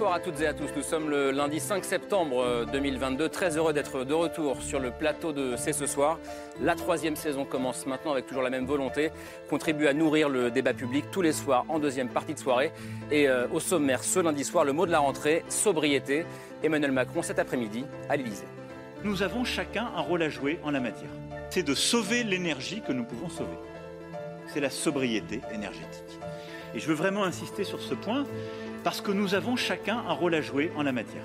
Bonsoir à toutes et à tous. Nous sommes le lundi 5 septembre 2022. Très heureux d'être de retour sur le plateau de C'est ce soir. La troisième saison commence maintenant avec toujours la même volonté. Contribue à nourrir le débat public tous les soirs en deuxième partie de soirée. Et euh, au sommaire ce lundi soir, le mot de la rentrée, sobriété. Emmanuel Macron cet après-midi à l'Élysée. Nous avons chacun un rôle à jouer en la matière. C'est de sauver l'énergie que nous pouvons sauver. C'est la sobriété énergétique. Et je veux vraiment insister sur ce point parce que nous avons chacun un rôle à jouer en la matière.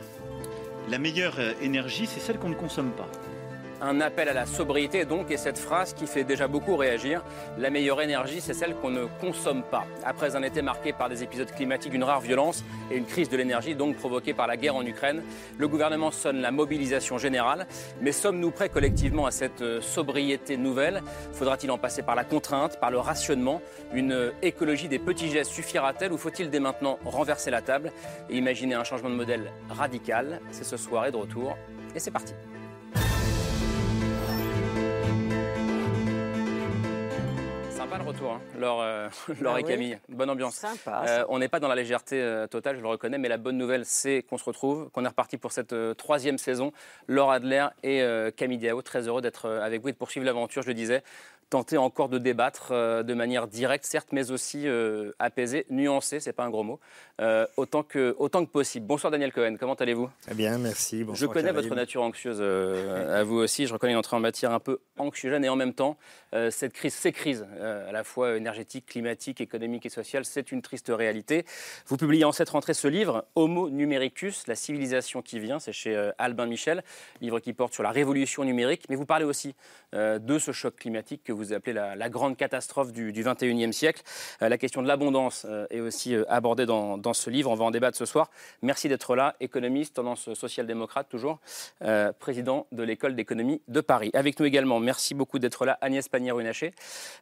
La meilleure euh, énergie, c'est celle qu'on ne consomme pas. Un appel à la sobriété donc, et cette phrase qui fait déjà beaucoup réagir, la meilleure énergie, c'est celle qu'on ne consomme pas. Après un été marqué par des épisodes climatiques d'une rare violence et une crise de l'énergie donc provoquée par la guerre en Ukraine, le gouvernement sonne la mobilisation générale. Mais sommes-nous prêts collectivement à cette euh, sobriété nouvelle? Faudra-t-il en passer par la contrainte, par le rationnement? Une euh, écologie des petits gestes suffira-t-elle ou faut-il dès maintenant renverser la table et imaginer un changement de modèle radical? C'est ce soir et de retour et c'est parti. Sympa le retour, hein. Laure, euh, Laure Ah et oui. Camille. Bonne ambiance. Sympa. Euh, on n'est pas dans la légèreté euh, totale, je le reconnais, mais la bonne nouvelle, c'est qu'on se retrouve, qu'on est reparti pour cette troisième saison. Laure Adler et Camille Diao, très heureux d'être avec vous et de poursuivre l'aventure, je le disais. Tenter encore de débattre euh, de manière directe, certes, mais aussi euh, apaisée, nuancée, c'est pas un gros mot, euh, autant, que, autant que possible. Bonsoir Daniel Cohen, comment allez-vous? Eh bien, merci. Je connais votre nature anxieuse à vous aussi. Je reconnais une entrée en matière un peu anxiogène et en même temps, cette crise, ces crises, à la fois énergétique, climatique, économique et sociale, c'est une triste réalité. Vous publiez en cette rentrée ce livre, Homo numericus, la civilisation qui vient. C'est chez Albin Michel, livre qui porte sur la révolution numérique. Mais vous parlez aussi de ce choc climatique que vous appelez la, la grande catastrophe du, du 21e siècle. Euh, la question de l'abondance euh, est aussi euh, abordée dans, ce livre. On va en débattre ce soir. Merci d'être là, économiste, tendance social-démocrate toujours, président de l'école d'économie de Paris. Avec nous également, merci beaucoup d'être là, Agnès Pannier-Runacher.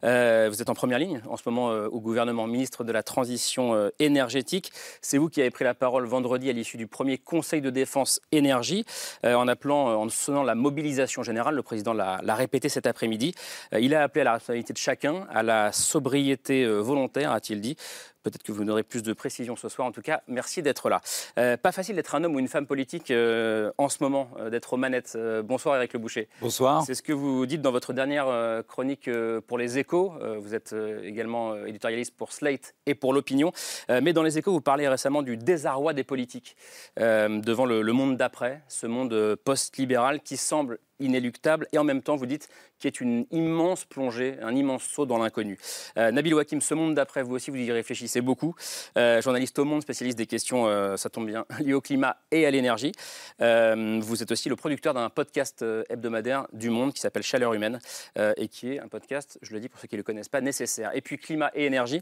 Vous êtes en première ligne en ce moment au gouvernement, ministre de la Transition énergétique. C'est vous qui avez pris la parole vendredi à l'issue du premier Conseil de défense énergie, en appelant, en sonnant la mobilisation générale. Le président l'a répété cet après-midi. Il a appelé à la responsabilité de chacun, à la sobriété euh, volontaire, a-t-il dit. Peut-être que vous aurez plus de précisions ce soir. En tout cas, merci d'être là. Euh, pas facile d'être un homme ou une femme politique euh, en ce moment, euh, d'être aux manettes. Bonsoir Eric Le Boucher. Bonsoir. C'est ce que vous dites dans votre dernière chronique pour les échos. Vous êtes également éditorialiste pour Slate et pour l'opinion. Mais dans les échos, vous parlez récemment du désarroi des politiques devant le, le monde d'après, ce monde post-libéral qui semble inéluctable et en même temps, vous dites, qui est une immense plongée, un immense saut dans l'inconnu. Euh, Nabil Wakim, ce monde d'après, vous aussi, vous y réfléchissez beaucoup. Euh, journaliste au Monde, spécialiste des questions, euh, ça tombe bien, liées au climat et à l'énergie. Euh, vous êtes aussi le producteur d'un podcast hebdomadaire du Monde qui s'appelle Chaleur humaine et qui est un podcast, je le dis pour ceux qui ne le connaissent pas, nécessaire. Et puis climat et énergie,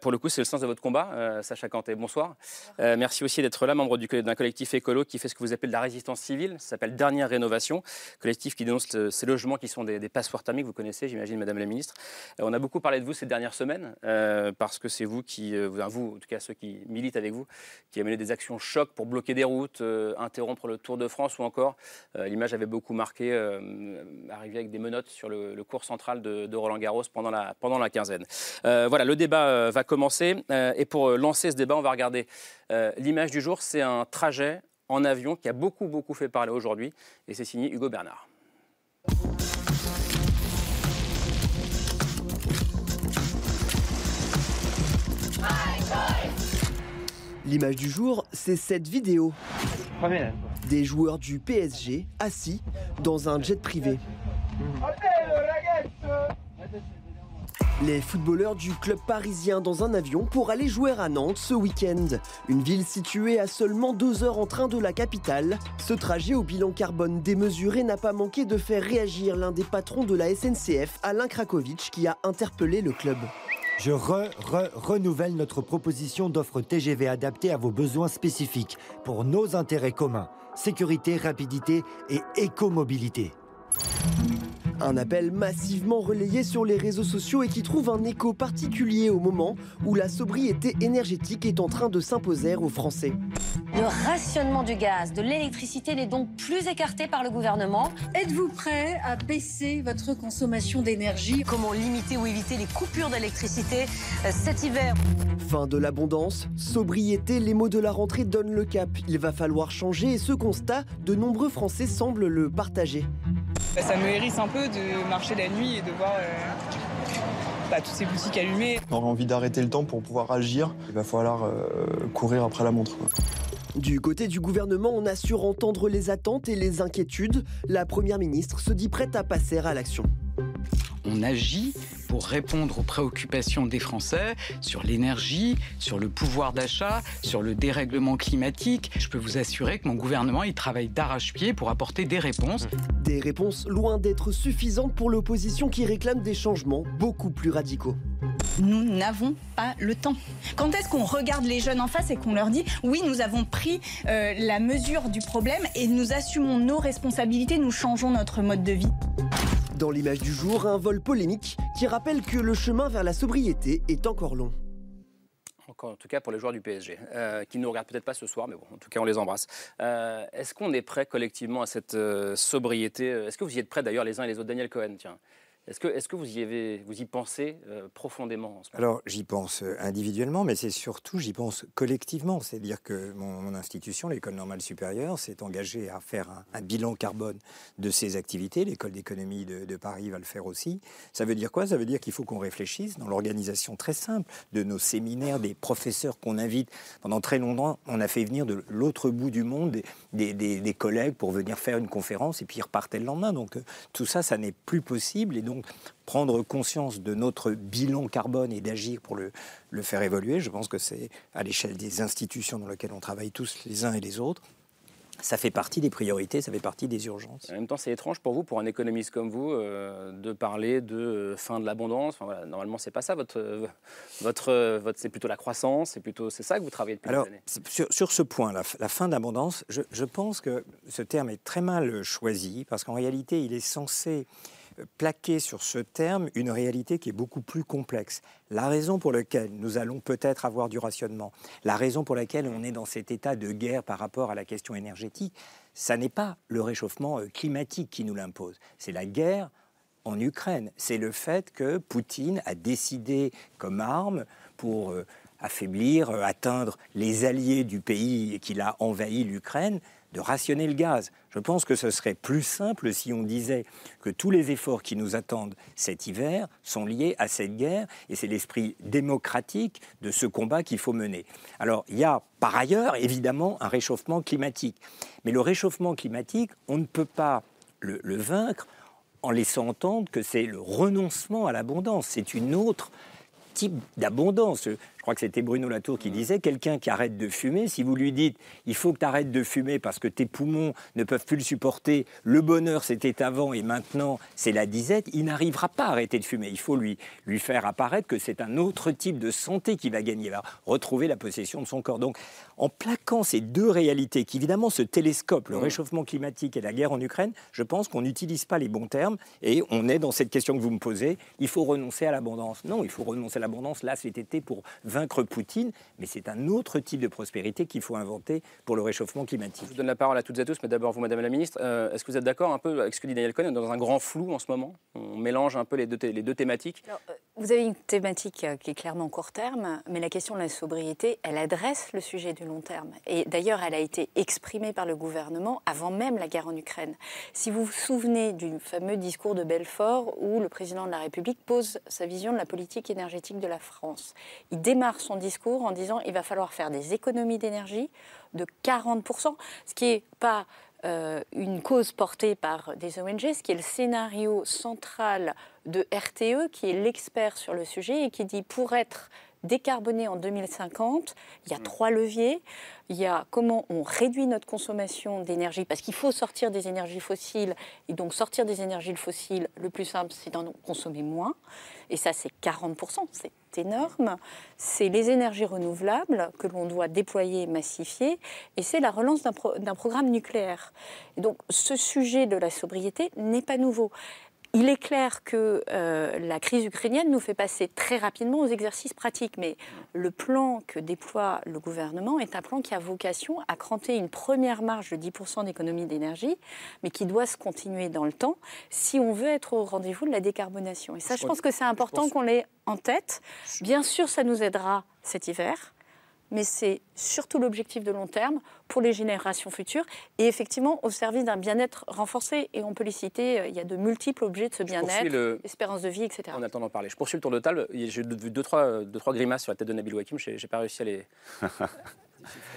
pour le coup, c'est le sens de votre combat. Sacha Cantet, bonsoir. Merci aussi d'être là, membre du- d'un collectif écolo qui fait ce que vous appelez de la résistance civile. Ça s'appelle Dernière Rénovation, collectif qui dénonce ces logements qui sont des, des passeports thermiques. Vous connaissez, j'imagine, Madame la Ministre. On a beaucoup parlé de vous ces dernières semaines parce que c'est vous qui, euh, vous, en tout cas ceux qui militent avec vous, qui avez mené des actions choc pour bloquer des routes, euh, interrompre le Tour de France ou encore, euh, l'image avait beaucoup marqué, arriver avec des menottes sur le, le cours central de, de Roland Garros pendant la, pendant la quinzaine. Voilà, le débat va commencer et pour lancer ce débat, on va regarder l'image du jour. C'est un trajet en avion qui a beaucoup, beaucoup fait parler aujourd'hui et c'est signé Hugo Bernard. L'image du jour, c'est cette vidéo. Des joueurs du PSG assis dans un jet privé. Les footballeurs du club parisien dans un avion pour aller jouer à Nantes ce week-end. Une ville située à seulement deux heures en train de la capitale. Ce trajet au bilan carbone démesuré n'a pas manqué de faire réagir l'un des patrons de la SNCF, Alain Krakowicz, qui a interpellé le club. Je re, re, renouvelle notre proposition d'offre TGV adaptée à vos besoins spécifiques pour nos intérêts communs sécurité, rapidité et écomobilité. Un appel massivement relayé sur les réseaux sociaux et qui trouve un écho particulier au moment où la sobriété énergétique est en train de s'imposer aux Français. Le rationnement du gaz, de l'électricité n'est donc plus écarté par le gouvernement. Êtes-vous prêt à baisser votre consommation d'énergie? Comment limiter ou éviter les coupures d'électricité euh, cet hiver? Fin de l'abondance, sobriété, les mots de la rentrée donnent le cap. Il va falloir changer et ce constat, de nombreux Français semblent le partager. Bah, ça me hérisse un peu de marcher la nuit et de voir euh, bah, toutes ces boutiques allumées. On aura envie d'arrêter le temps pour pouvoir agir. Il va falloir euh, courir après la montre. Du côté du gouvernement, on assure entendre les attentes et les inquiétudes. La Première ministre se dit prête à passer à l'action. On agit pour répondre aux préoccupations des Français sur l'énergie, sur le pouvoir d'achat, sur le dérèglement climatique. Je peux vous assurer que mon gouvernement il travaille d'arrache-pied pour apporter des réponses. Des réponses loin d'être suffisantes pour l'opposition qui réclame des changements beaucoup plus radicaux. Nous n'avons pas le temps. Quand est-ce qu'on regarde les jeunes en face et qu'on leur dit oui, nous avons pris euh, la mesure du problème et nous assumons nos responsabilités, nous changeons notre mode de vie? Dans l'image du jour, un vol polémique qui rappelle que le chemin vers la sobriété est encore long. En tout cas pour les joueurs du PSG, euh, qui ne nous regardent peut-être pas ce soir, mais bon, en tout cas on les embrasse. Euh, est-ce qu'on est prêt collectivement à cette euh, sobriété? Est-ce que vous y êtes prêts d'ailleurs les uns et les autres? Daniel Cohen, tiens. Est-ce que, vous, y pensez euh, profondément Alors, j'y pense euh, individuellement, mais c'est surtout, j'y pense collectivement. C'est-à-dire que mon, institution, l'École normale supérieure, s'est engagée à faire un, bilan carbone de ses activités. L'École d'économie de, Paris va le faire aussi. Ça veut dire quoi? Ça veut dire qu'il faut qu'on réfléchisse dans l'organisation très simple de nos séminaires, des professeurs qu'on invite. Pendant très longtemps, on a fait venir de l'autre bout du monde des, collègues pour venir faire une conférence et puis ils repartaient le lendemain. Donc, euh, tout ça, ça n'est plus possible. Donc prendre conscience de notre bilan carbone et d'agir pour le, le, faire évoluer, je pense que c'est à l'échelle des institutions dans lesquelles on travaille tous les uns et les autres. Ça fait partie des priorités, ça fait partie des urgences. En même temps, c'est étrange pour vous, pour un économiste comme vous, euh, de parler de euh, fin de l'abondance. Enfin, voilà, normalement, c'est pas ça. Votre, euh, votre, votre c'est plutôt la croissance. C'est plutôt, c'est ça que vous travaillez depuis Alors, des années. Sur, sur, ce point, la, la fin d'abondance, je, je pense que ce terme est très mal choisi parce qu'en réalité, il est censé plaquer sur ce terme une réalité qui est beaucoup plus complexe. La raison pour laquelle nous allons peut-être avoir du rationnement, la raison pour laquelle on est dans cet état de guerre par rapport à la question énergétique, ça n'est pas le réchauffement euh, climatique qui nous l'impose, c'est la guerre en Ukraine. C'est le fait que Poutine a décidé comme arme pour euh, affaiblir, euh, atteindre les alliés du pays qui a envahi l'Ukraine, de rationner le gaz. Je pense que ce serait plus simple si on disait que tous les efforts qui nous attendent cet hiver sont liés à cette guerre et c'est l'esprit démocratique de ce combat qu'il faut mener. Alors il y a par ailleurs évidemment un réchauffement climatique. Mais le réchauffement climatique, on ne peut pas le, le vaincre en laissant entendre que c'est le renoncement à l'abondance. C'est une autre type d'abondance. Je crois que c'était Bruno Latour qui disait quelqu'un qui arrête de fumer, si vous lui dites il faut que tu arrêtes de fumer parce que tes poumons ne peuvent plus le supporter, le bonheur c'était avant et maintenant c'est la disette, il n'arrivera pas à arrêter de fumer. Il faut lui, lui faire apparaître que c'est un autre type de santé qui va gagner, il va retrouver la possession de son corps. Donc en plaquant ces deux réalités qui évidemment se télescopent, le réchauffement climatique et la guerre en Ukraine, je pense qu'on n'utilise pas les bons termes et on est dans cette question que vous me posez, il faut renoncer à l'abondance. Non, il faut renoncer à l'abondance là cet été pour vaincre Poutine, mais c'est un autre type de prospérité qu'il faut inventer pour le réchauffement climatique. Je vous donne la parole à toutes et à tous, mais d'abord vous, Madame la Ministre, euh, est-ce que vous êtes d'accord un peu avec ce que dit Daniel Cohn, dans un grand flou en ce moment? On mélange un peu les deux, les deux thématiques Alors, euh, Vous avez une thématique euh, qui est clairement court terme, mais la question de la sobriété, elle adresse le sujet du long terme. Et d'ailleurs, elle a été exprimée par le gouvernement avant même la guerre en Ukraine. Si vous vous souvenez du fameux discours de Belfort où le président de la République pose sa vision de la politique énergétique de la France, il démarre son discours en disant il va falloir faire des économies d'énergie de 40%, ce qui n'est pas euh, une cause portée par des ONG, ce qui est le scénario central de RTE, qui est l'expert sur le sujet et qui dit pour être décarboné en 2050, il y a trois leviers. Il y a comment on réduit notre consommation d'énergie, parce qu'il faut sortir des énergies fossiles, et donc sortir des énergies fossiles, le plus simple, c'est d'en consommer moins. Et ça, c'est 40%, c'est énorme. C'est les énergies renouvelables que l'on doit déployer, massifier, et c'est la relance d'un pro programme nucléaire. Donc, ce sujet de la sobriété n'est pas nouveau Il est clair que euh, la crise ukrainienne nous fait passer très rapidement aux exercices pratiques, mais le plan que déploie le gouvernement est un plan qui a vocation à cranter une première marge de 10% d'économie d'énergie, mais qui doit se continuer dans le temps si on veut être au rendez-vous de la décarbonation. Et ça, je pense que c'est important qu'on l'ait en tête. Bien sûr, ça nous aidera cet hiver mais c'est surtout l'objectif de long terme pour les générations futures et effectivement au service d'un bien-être renforcé. Et on peut les citer, euh, il y a de multiples objets de ce bien-être, espérance de vie, etc. En attendant de parler, je poursuis le tour de table. J'ai vu deux trois, deux, trois grimaces sur la tête de Nabil Wakim, je n'ai pas réussi à les,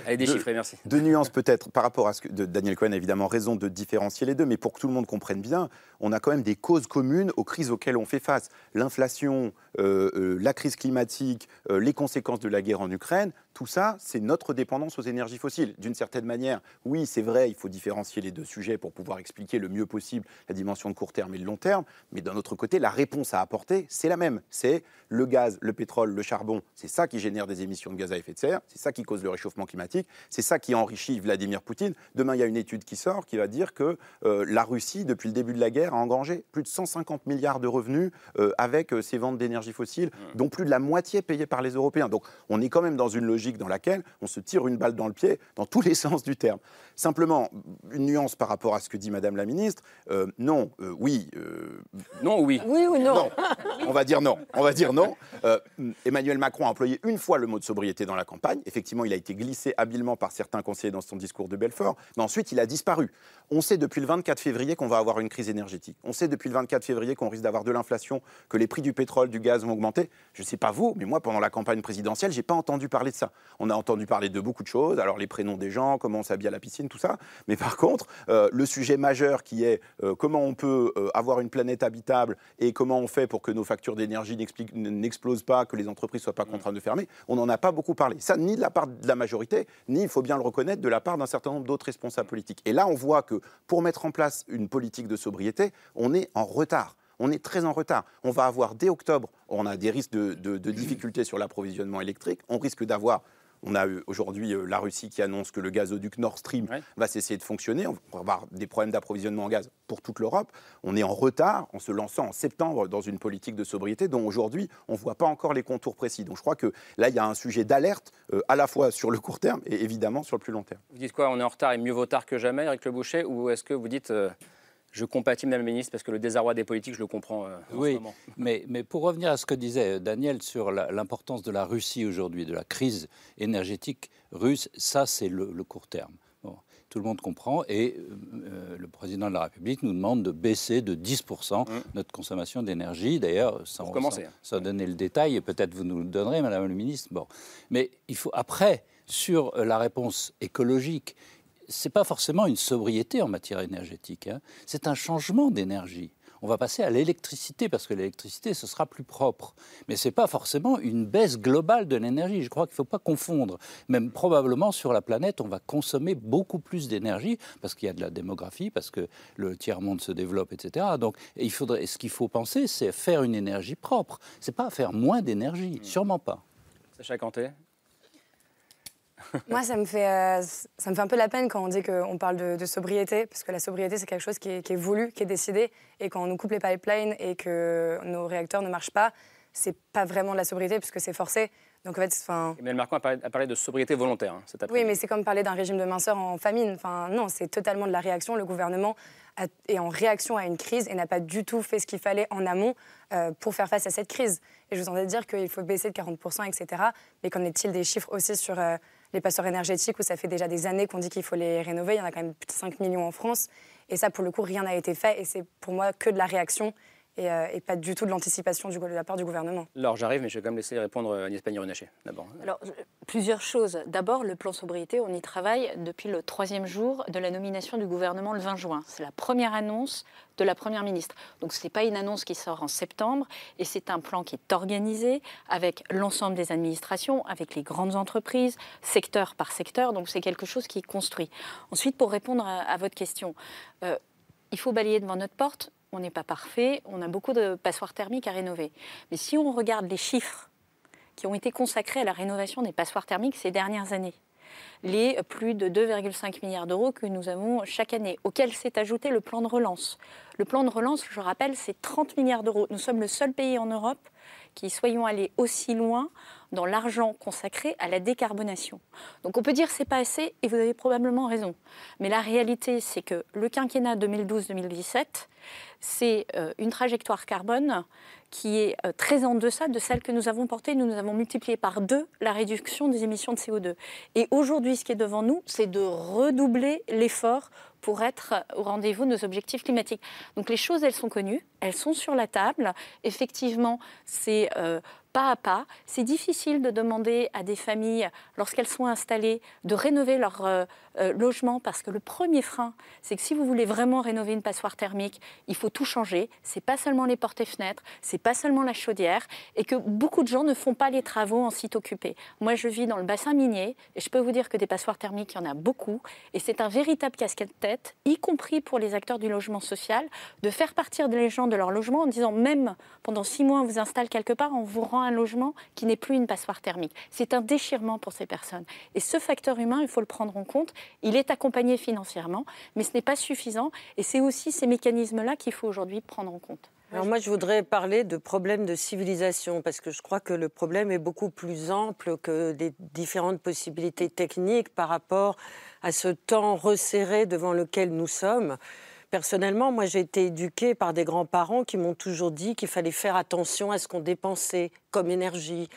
Allez, déchiffrer, merci. Deux nuances peut-être par rapport à ce que de Daniel Cohen a évidemment raison de différencier les deux, mais pour que tout le monde comprenne bien, on a quand même des causes communes aux crises auxquelles on fait face. L'inflation, euh, euh, la crise climatique, euh, les conséquences de la guerre en Ukraine, tout ça, c'est notre dépendance aux énergies fossiles. D'une certaine manière, oui, c'est vrai, il faut différencier les deux sujets pour pouvoir expliquer le mieux possible la dimension de court terme et de long terme, mais d'un autre côté, la réponse à apporter, c'est la même. C'est le gaz, le pétrole, le charbon, c'est ça qui génère des émissions de gaz à effet de serre, c'est ça qui cause le réchauffement climatique, c'est ça qui enrichit Vladimir Poutine. Demain, il y a une étude qui sort qui va dire que la Russie, depuis le début de la guerre, a engrangé plus de 150 milliards de revenus avec ses ventes d'énergie fossiles, mmh. dont plus de la moitié payée par les Européens. Donc on est quand même dans une logique dans laquelle on se tire une balle dans le pied dans tous les sens du terme. Simplement, une nuance par rapport à ce que dit Madame la Ministre. Euh, non, euh, oui. Euh, non, oui. Oui ou non, On va dire non. On va dire non. Emmanuel Macron a employé une fois le mot de sobriété dans la campagne. Effectivement, il a été glissé habilement par certains conseillers dans son discours de Belfort, mais ensuite il a disparu. On sait depuis le 24 février qu'on va avoir une crise énergétique. On sait depuis le 24 février qu'on risque d'avoir de l'inflation, que les prix du pétrole, du gaz vont augmenter. Je ne sais pas vous, mais moi, pendant la campagne présidentielle, j'ai pas entendu parler de ça. On a entendu parler de beaucoup de choses, alors les prénoms des gens, comment on s'habille à la piscine, tout ça. Mais par contre, euh, le sujet majeur qui est euh, comment on peut euh, avoir une planète habitable et comment on fait pour que nos factures d'énergie n'explosent pas, que les entreprises soient pas contraintes de fermer, on n'en a pas beaucoup parlé. Ça, ni de la part de la majorité, ni, il faut bien le reconnaître, de la part d'un certain nombre d'autres responsables politiques. Et là, on voit que pour mettre en place une politique de sobriété, on est en retard on est très en retard. On va avoir dès octobre, on a des risques de, difficultés sur l'approvisionnement électrique. On risque d'avoir on a aujourd'hui euh, la Russie qui annonce que le gazoduc Nord Stream va cesser de fonctionner. On va avoir des problèmes d'approvisionnement en gaz pour toute l'Europe. On est en retard en se lançant en septembre dans une politique de sobriété dont aujourd'hui on ne voit pas encore les contours précis. Donc je crois que là il y a un sujet d'alerte euh, à la fois sur le court terme et évidemment sur le plus long terme. Vous dites quoi? On est en retard et mieux vaut tard que jamais, Eric Le Boucher Ou est-ce que vous dites euh, je compatis, Madame la Ministre, parce que le désarroi des politiques, je le comprends euh, en oui, ce moment. Mais, mais pour revenir à ce que disait Daniel sur l'importance de la Russie aujourd'hui, de la crise énergétique russe, ça c'est le, court terme. tout le monde comprend et euh, le président de la République nous demande de baisser de 10% mmh. notre consommation d'énergie. D'ailleurs, sans, sans, sans, donner le détail, et peut-être vous nous le donnerez, Madame la Ministre. Bon. Mais il faut après, sur la réponse écologique, c'est pas forcément une sobriété en matière énergétique, hein. c'est un changement d'énergie. On va passer à l'électricité parce que l'électricité, ce sera plus propre. Mais ce n'est pas forcément une baisse globale de l'énergie. Je crois qu'il ne faut pas confondre. Même probablement sur la planète, on va consommer beaucoup plus d'énergie parce qu'il y a de la démographie, parce que le tiers-monde se développe, etc. Donc il faudrait, ce qu'il faut penser, c'est faire une énergie propre. Ce n'est pas faire moins d'énergie, sûrement pas. Sacha Canté moi, ça me, fait, euh, ça me fait un peu la peine quand on dit qu'on parle de, sobriété, parce que la sobriété, c'est quelque chose qui est, voulu, qui est décidé. Et quand on nous coupe les pipelines et que nos réacteurs ne marchent pas, c'est pas vraiment de la sobriété, puisque c'est forcé. Donc en fait, enfin. Mais Macron a parlé, de sobriété volontaire hein, Oui, mais c'est comme parler d'un régime de minceur en famine. Enfin, non, c'est totalement de la réaction. Le gouvernement est en réaction à une crise et n'a pas du tout fait ce qu'il fallait en amont euh, pour faire face à cette crise. Et je vous entendais dire qu'il faut baisser de 40%, etc. Mais qu'en est-il des chiffres aussi sur euh, les passeurs énergétiques où ça fait déjà des années qu'on dit qu'il faut les rénover. Il y en a quand même plus de 5 millions en France. Et ça, pour le coup, rien n'a été fait. Et c'est pour moi que de la réaction euh, et, pas du tout de l'anticipation de la part du gouvernement. Alors j'arrive, mais je vais quand même laisser répondre euh, Agnès Pannier-Runacher d'abord. Alors plusieurs choses. D'abord, le plan sobriété, on y travaille depuis le troisième jour de la nomination du gouvernement le 20 juin. C'est la première annonce de la Première ministre. Donc ce n'est pas une annonce qui sort en septembre, et c'est un plan qui est organisé avec l'ensemble des administrations, avec les grandes entreprises, secteur par secteur. Donc c'est quelque chose qui est construit. Ensuite, pour répondre à, votre question, euh, il faut balayer devant notre porte on n'est pas parfait, on a beaucoup de passoires thermiques à rénover. Mais si on regarde les chiffres qui ont été consacrés à la rénovation des passoires thermiques ces dernières années, les plus de 2,5 milliards d'euros que nous avons chaque année, auquel s'est ajouté le plan de relance. Le plan de relance, je rappelle, c'est 30 milliards d'euros. Nous sommes le seul pays en Europe qui soyons allés aussi loin dans l'argent consacré à la décarbonation. Donc on peut dire c'est pas assez et vous avez probablement raison. Mais la réalité c'est que le quinquennat 2012-2017, c'est euh, une trajectoire carbone qui est euh, très en deçà de celle que nous avons portée. Nous, nous avons multiplié par deux la réduction des émissions de CO2. Et aujourd'hui, ce qui est devant nous, c'est de redoubler l'effort pour être au rendez-vous de nos objectifs climatiques. Donc les choses, elles sont connues, elles sont sur la table. Effectivement, c'est euh, pas à pas. C'est difficile de demander à des familles, lorsqu'elles sont installées, de rénover leur euh, logement parce que le premier frein, c'est que si vous voulez vraiment rénover une passoire thermique, il faut tout changer. C'est pas seulement les portes et fenêtres, c'est pas seulement la chaudière, et que beaucoup de gens ne font pas les travaux en site occupé. Moi, je vis dans le bassin minier et je peux vous dire que des passoires thermiques, il y en a beaucoup, et c'est un véritable casquette-tête, y compris pour les acteurs du logement social, de faire partir les gens de leur logement en disant même pendant six mois on vous installe quelque part, on vous rend un logement qui n'est plus une passoire thermique. C'est un déchirement pour ces personnes. Et ce facteur humain, il faut le prendre en compte. Il est accompagné financièrement, mais ce n'est pas suffisant. Et c'est aussi ces mécanismes-là qu'il faut aujourd'hui prendre en compte. Alors moi, je voudrais parler de problème de civilisation, parce que je crois que le problème est beaucoup plus ample que des différentes possibilités techniques par rapport à ce temps resserré devant lequel nous sommes. Personnellement, moi, j'ai été éduquée par des grands-parents qui m'ont toujours dit qu'il fallait faire attention à ce qu'on dépensait comme énergie,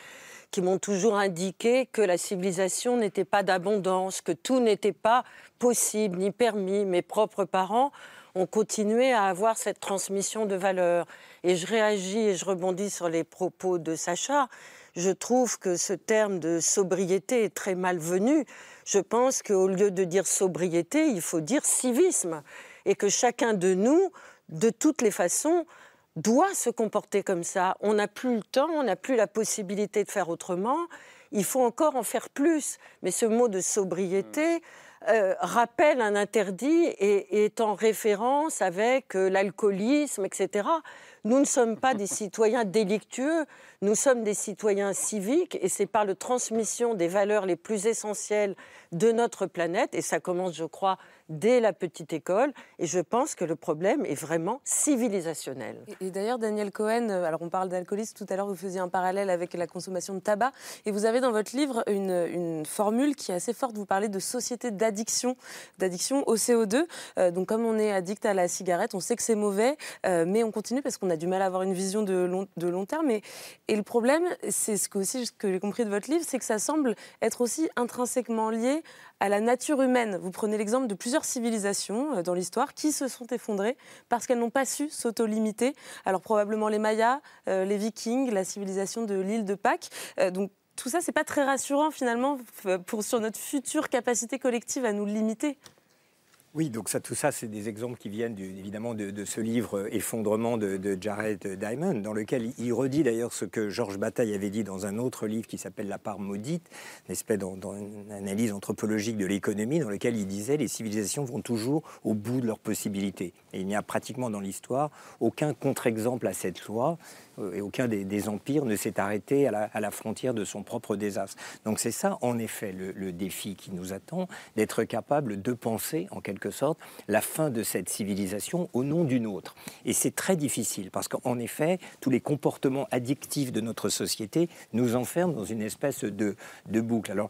qui m'ont toujours indiqué que la civilisation n'était pas d'abondance, que tout n'était pas possible ni permis. Mes propres parents ont continué à avoir cette transmission de valeurs. Et je réagis et je rebondis sur les propos de Sacha. Je trouve que ce terme de sobriété est très malvenu. Je pense qu'au lieu de dire sobriété, il faut dire civisme et que chacun de nous, de toutes les façons, doit se comporter comme ça. On n'a plus le temps, on n'a plus la possibilité de faire autrement. Il faut encore en faire plus. Mais ce mot de sobriété euh, rappelle un interdit et est en référence avec euh, l'alcoolisme, etc. Nous ne sommes pas des citoyens délictueux, nous sommes des citoyens civiques et c'est par la transmission des valeurs les plus essentielles de notre planète, et ça commence, je crois, dès la petite école. Et je pense que le problème est vraiment civilisationnel. Et, d'ailleurs, Daniel Cohen, euh, alors on parle d'alcoolisme, tout à l'heure vous faisiez un parallèle avec la consommation de tabac. Et vous avez dans votre livre une, formule qui est assez forte. Vous parlez de société d'addiction, d'addiction au CO2. Euh, donc comme on est addict à la cigarette, on sait que c'est mauvais, euh, mais on continue parce qu'on a du mal à avoir une vision de long, terme. Et, et le problème, c'est ce que, aussi, que j'ai compris de votre livre, c'est que ça semble être aussi intrinsèquement lié à la nature humaine. Vous prenez l'exemple de plusieurs civilisations euh, dans l'histoire qui se sont effondrées parce qu'elles n'ont pas su s'auto-limiter. Alors probablement les Mayas, euh, les Vikings, la civilisation de l'île de Pâques. Euh, donc tout ça, c'est pas très rassurant finalement pour, sur notre future capacité collective à nous limiter. Oui, donc ça, tout ça, c'est des exemples qui viennent évidemment de, ce livre euh, Effondrement de, Jared Diamond, dans lequel il redit d'ailleurs ce que Georges Bataille avait dit dans un autre livre qui s'appelle La part maudite, une espèce dans, une analyse anthropologique de l'économie, dans lequel il disait les civilisations vont toujours au bout de leurs possibilités. Et il n'y a pratiquement dans l'histoire aucun contre-exemple à cette loi. Euh, et aucun des, empires ne s'est arrêté à la, frontière de son propre désastre. Donc c'est ça, en effet, le, défi qui nous attend, d'être capable de penser, en quelque sorte, la fin de cette civilisation au nom d'une autre. Et c'est très difficile, parce qu'en effet, tous les comportements addictifs de notre société nous enferment dans une espèce de, boucle. Alors,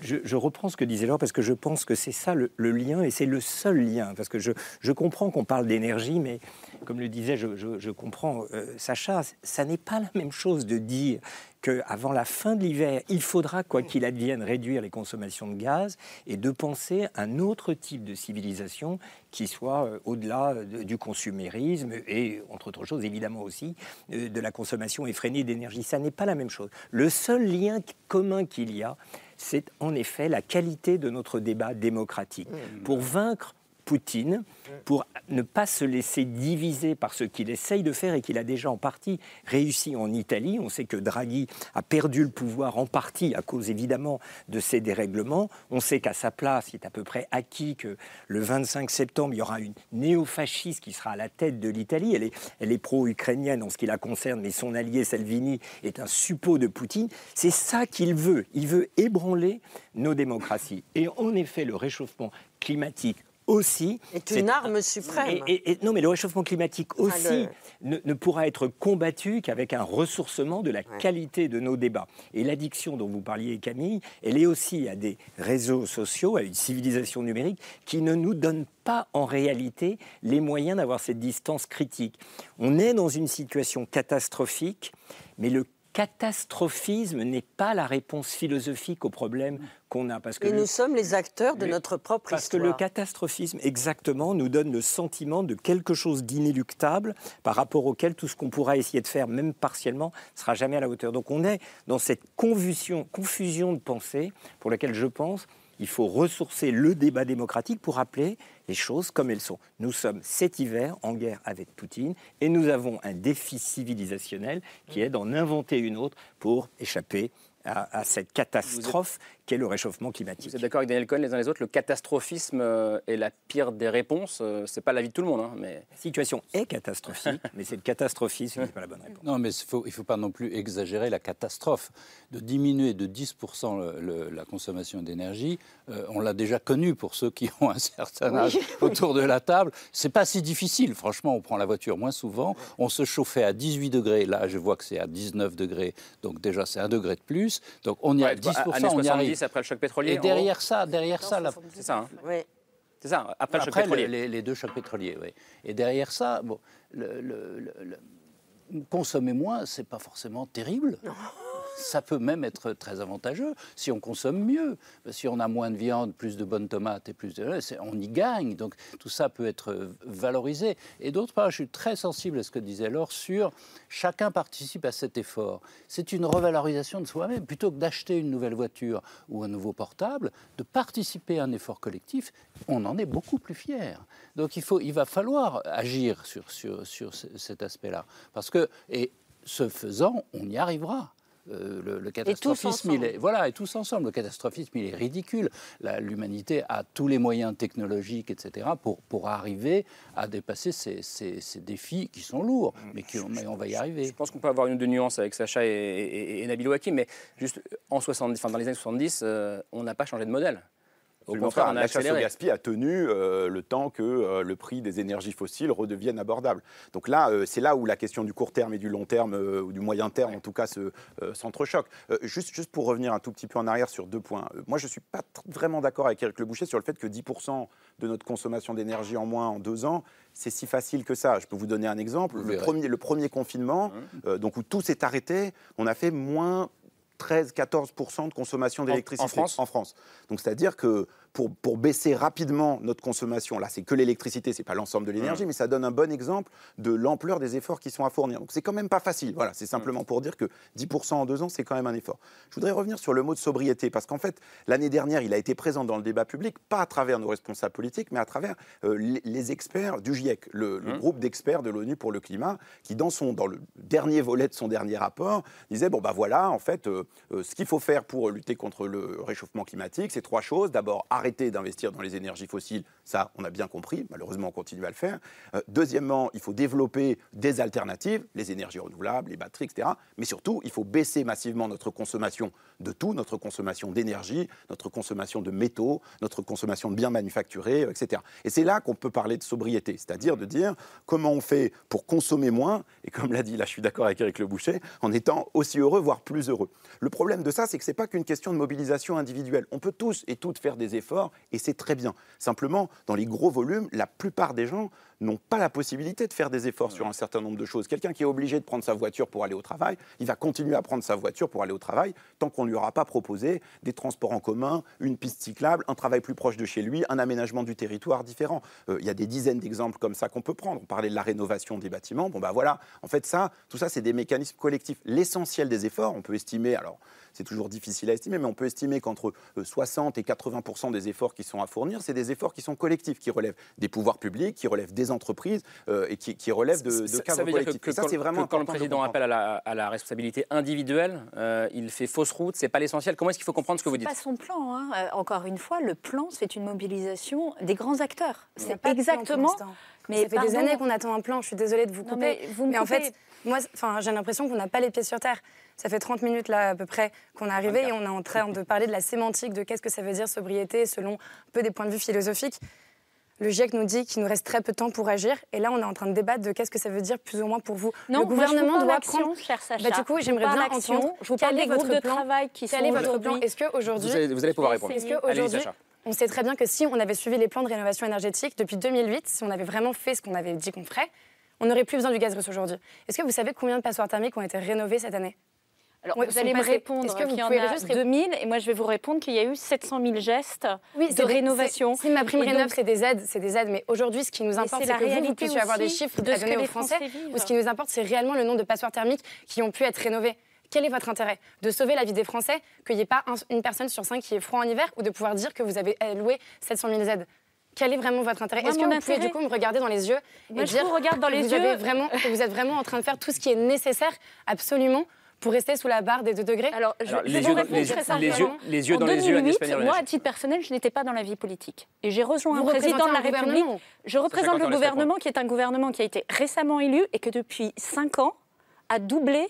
je, reprends ce que disait Laure parce que je pense que c'est ça le, lien et c'est le seul lien. Parce que je, je comprends qu'on parle d'énergie, mais comme le disait, je, comprends euh, Sacha, ça n'est pas la même chose de dire qu'avant la fin de l'hiver, il faudra, quoi qu'il advienne, réduire les consommations de gaz et de penser un autre type de civilisation qui soit euh, au-delà du consumérisme et, entre autres choses, évidemment aussi, euh, de la consommation effrénée d'énergie. Ça n'est pas la même chose. Le seul lien commun qu'il y a, c'est en effet la qualité de notre débat démocratique. Mmh. Pour vaincre Poutine pour ne pas se laisser diviser par ce qu'il essaye de faire et qu'il a déjà en partie réussi en Italie. On sait que Draghi a perdu le pouvoir en partie à cause évidemment de ces dérèglements. On sait qu'à sa place, il est à peu près acquis que le 25 septembre, il y aura une néo-fasciste qui sera à la tête de l'Italie. Elle est, elle est pro-ukrainienne en ce qui la concerne, mais son allié Salvini est un suppôt de Poutine. C'est ça qu'il veut. Il veut ébranler nos démocraties. Et en effet, le réchauffement climatique aussi. Est une arme suprême. Et, non, mais le réchauffement climatique aussi ne, pourra être combattu qu'avec un ressourcement de la qualité de nos débats. Et l'addiction dont vous parliez, Camille, elle est aussi à des réseaux sociaux, à une civilisation numérique qui ne nous donne pas en réalité les moyens d'avoir cette distance critique. On est dans une situation catastrophique, mais le catastrophisme n'est pas la réponse philosophique au problème qu'on a. Parce que Et nous sommes les acteurs de notre propre parce histoire. Parce que le catastrophisme, exactement, nous donne le sentiment de quelque chose d'inéluctable par rapport auquel tout ce qu'on pourra essayer de faire, même partiellement, ne sera jamais à la hauteur. Donc on est dans cette confusion, confusion de pensée pour laquelle je pense il faut ressourcer le débat démocratique pour rappeler les choses comme elles sont. Nous sommes cet hiver en guerre avec Poutine et nous avons un défi civilisationnel qui est d'en inventer une autre pour échapper à, cette catastrophe qu'est le réchauffement climatique. Vous êtes d'accord avec Daniel Cohen les uns les autres Le catastrophisme euh, est la pire des réponses. Euh, c'est pas l'avis de tout le monde. Hein, mais... La situation est catastrophique, mais c'est le catastrophisme qui n'est pas la bonne réponse. Non, mais il ne faut pas non plus exagérer la catastrophe. De diminuer de 10% la consommation d'énergie, euh, on l'a déjà connu pour ceux qui ont un certain âge autour de la table. C'est pas si difficile. Franchement, on prend la voiture moins souvent. On se chauffait à 18 degrés. Là, je vois que c'est à 19 degrés. Donc déjà, c'est un degré de plus. Donc on y a 10%, on y arrive après le choc pétrolier. Et derrière ça, derrière ça, c'est ça. Hein. Oui. C'est ça, après, le choc pétrolier. Les, deux chocs pétroliers, oui. Et derrière ça, bon, le, consommer moins, c'est pas forcément terrible ça peut même être très avantageux si on consomme mieux. Si on a moins de viande, plus de bonnes tomates et plus de... On y gagne. Donc tout ça peut être valorisé. Et d'autre part, je suis très sensible à ce que disait Laure sur chacun participe à cet effort. C'est une revalorisation de soi-même. Plutôt que d'acheter une nouvelle voiture ou un nouveau portable, de participer à un effort collectif, on en est beaucoup plus fier. Donc il, faut, il va falloir agir sur, sur, sur cet aspect-là. Parce que, et ce faisant, on y arrivera. Euh, le, catastrophisme, il est, voilà, et tous ensemble, le catastrophisme, il est ridicule. L'humanité a tous les moyens technologiques, etc., pour, pour arriver à dépasser ces, ces, défis qui sont lourds, mmh. mais, qui, on va y arriver. Je pense qu'on peut avoir une de nuance avec Sacha et, et, Nabil Wakim, mais juste en 70, dans les années 70, euh, on n'a pas changé de modèle. Au contraire, on a la chasse au a tenu euh, le temps que euh, le prix des énergies fossiles redevienne abordable. Donc là, euh, c'est là où la question du court terme et du long terme, ou du moyen terme en tout cas, s'entrechoquent. juste, juste pour revenir un tout petit peu en arrière sur deux points. moi, je ne suis pas vraiment d'accord avec Eric Le Boucher sur le fait que 10% de notre consommation d'énergie en moins en deux ans, c'est si facile que ça. Je peux vous donner un exemple. Le premier, le premier, confinement, mmh. donc où tout s'est arrêté, on a fait moins 13-14% de consommation d'électricité en, France. Donc c'est-à-dire que pour, pour, baisser rapidement notre consommation, là c'est que l'électricité, c'est pas l'ensemble de l'énergie, mmh. mais ça donne un bon exemple de l'ampleur des efforts qui sont à fournir. Donc c'est quand même pas facile. Voilà, c'est simplement pour dire que 10% en deux ans, c'est quand même un effort. Je voudrais revenir sur le mot de sobriété, parce qu'en fait, l'année dernière, il a été présent dans le débat public, pas à travers nos responsables politiques, mais à travers euh, les, experts du GIEC, le, mmh. groupe d'experts de l'ONU pour le climat, qui dans, son, dans le dernier volet de son dernier rapport, disait, bon bah voilà, en fait, euh, euh, ce qu'il faut faire pour lutter contre le réchauffement climatique, c'est trois choses. D'abord, arrêter d'investir dans les énergies fossiles, ça, on a bien compris. Malheureusement, on continue à le faire. Euh, deuxièmement, il faut développer des alternatives, les énergies renouvelables, les batteries, etc. Mais surtout, il faut baisser massivement notre consommation de tout, notre consommation d'énergie, notre consommation de métaux, notre consommation de biens manufacturés, etc. Et c'est là qu'on peut parler de sobriété, c'est-à-dire de dire comment on fait pour consommer moins, et comme l'a dit, là je suis d'accord avec Eric Le Boucher, en étant aussi heureux, voire plus heureux. Le problème de ça, c'est que ce n'est pas qu'une question de mobilisation individuelle. On peut tous et toutes faire des efforts, et c'est très bien. Simplement, dans les gros volumes, la plupart des gens n'ont pas la possibilité de faire des efforts sur un certain nombre de choses. Quelqu'un qui est obligé de prendre sa voiture pour aller au travail, il va continuer à prendre sa voiture pour aller au travail tant qu'on ne lui aura pas proposé des transports en commun, une piste cyclable, un travail plus proche de chez lui, un aménagement du territoire différent. Euh, il y a des dizaines d'exemples comme ça qu'on peut prendre. On parlait de la rénovation des bâtiments. Bon, ben voilà, en fait, ça, tout ça, c'est des mécanismes collectifs. L'essentiel des efforts, on peut estimer, alors c'est toujours difficile à estimer, mais on peut estimer qu'entre 60 euh, et 80% des efforts qui sont à fournir, c'est des efforts qui sont collectifs, qui relèvent des pouvoirs publics, qui relèvent des entreprises euh, et qui, relèvent de, de cadres. Que, ça, c'est vraiment quand le président appelle à la, responsabilité individuelle, euh, il fait fausse route, c'est pas l'essentiel. Comment est-ce qu'il faut comprendre ce que vous dites Pas son plan. Hein. encore une fois, le plan, c'est une mobilisation des grands acteurs. C'est exactement. Mais ça fait des années qu'on attend un plan. Je suis désolée de vous couper. mais, vous me en fait, moi, j'ai l'impression qu'on n'a pas les pieds sur terre. Ça fait 30 minutes là à peu près qu'on est arrivé et on est en train de parler de la sémantique, de qu'est-ce que ça veut dire sobriété selon un peu des points de vue philosophiques. Le GIEC nous dit qu'il nous reste très peu de temps pour agir. Et là, on est en train de débattre de qu'est-ce que ça veut dire plus ou moins pour vous. Non, le gouvernement doit prendre. Cher Sacha. Bah, du coup, j'aimerais bien entendre. Je vous parle des groupes de travail qui quel est votre plan? Est-ce qu'aujourd'hui. Vous, vous allez pouvoir répondre. Est-ce qu'aujourd'hui. On sait très bien que si on avait suivi les plans de rénovation énergétique depuis 2008, si on avait vraiment fait ce qu'on avait dit qu'on ferait, on n'aurait plus besoin du gaz russe aujourd'hui. Est-ce que vous savez combien de passoires thermiques ont été rénovées cette année? Alors, vous allez me répondre qu'il y en a juste 2000 et moi je vais vous répondre qu'il y a eu 700 000 gestes de rénovation. Si ma prime rénov, c'est des aides, c'est des aides. Mais aujourd'hui, ce qui nous importe, c'est que vous, vous puissiez avoir des chiffres de à donner aux Français. Ou ce qui nous importe, c'est réellement le nombre de passoires thermiques qui ont pu être rénovées. Quel est votre intérêt? De sauver la vie des Français, qu'il n'y ait pas une personne sur cinq qui est froid en hiver, ou de pouvoir dire que vous avez loué 700 000 aides? Quel est vraiment votre intérêt? Est-ce que vous pouvez du coup me regarder dans les yeux et dire vous regarde dans les vous yeux. vraiment, que vous êtes vraiment en train de faire tout ce qui est nécessaire absolument pour rester sous la barre des 2 degrés Alors, je, les, yeux, les, les, yeux, les, yeux, dans les yeux, Moi, à titre personnel, je n'étais pas dans la vie politique. Et j'ai rejoint un président de la République. Je représente le gouvernement qui est un gouvernement qui a été récemment élu et que depuis 5 ans a doublé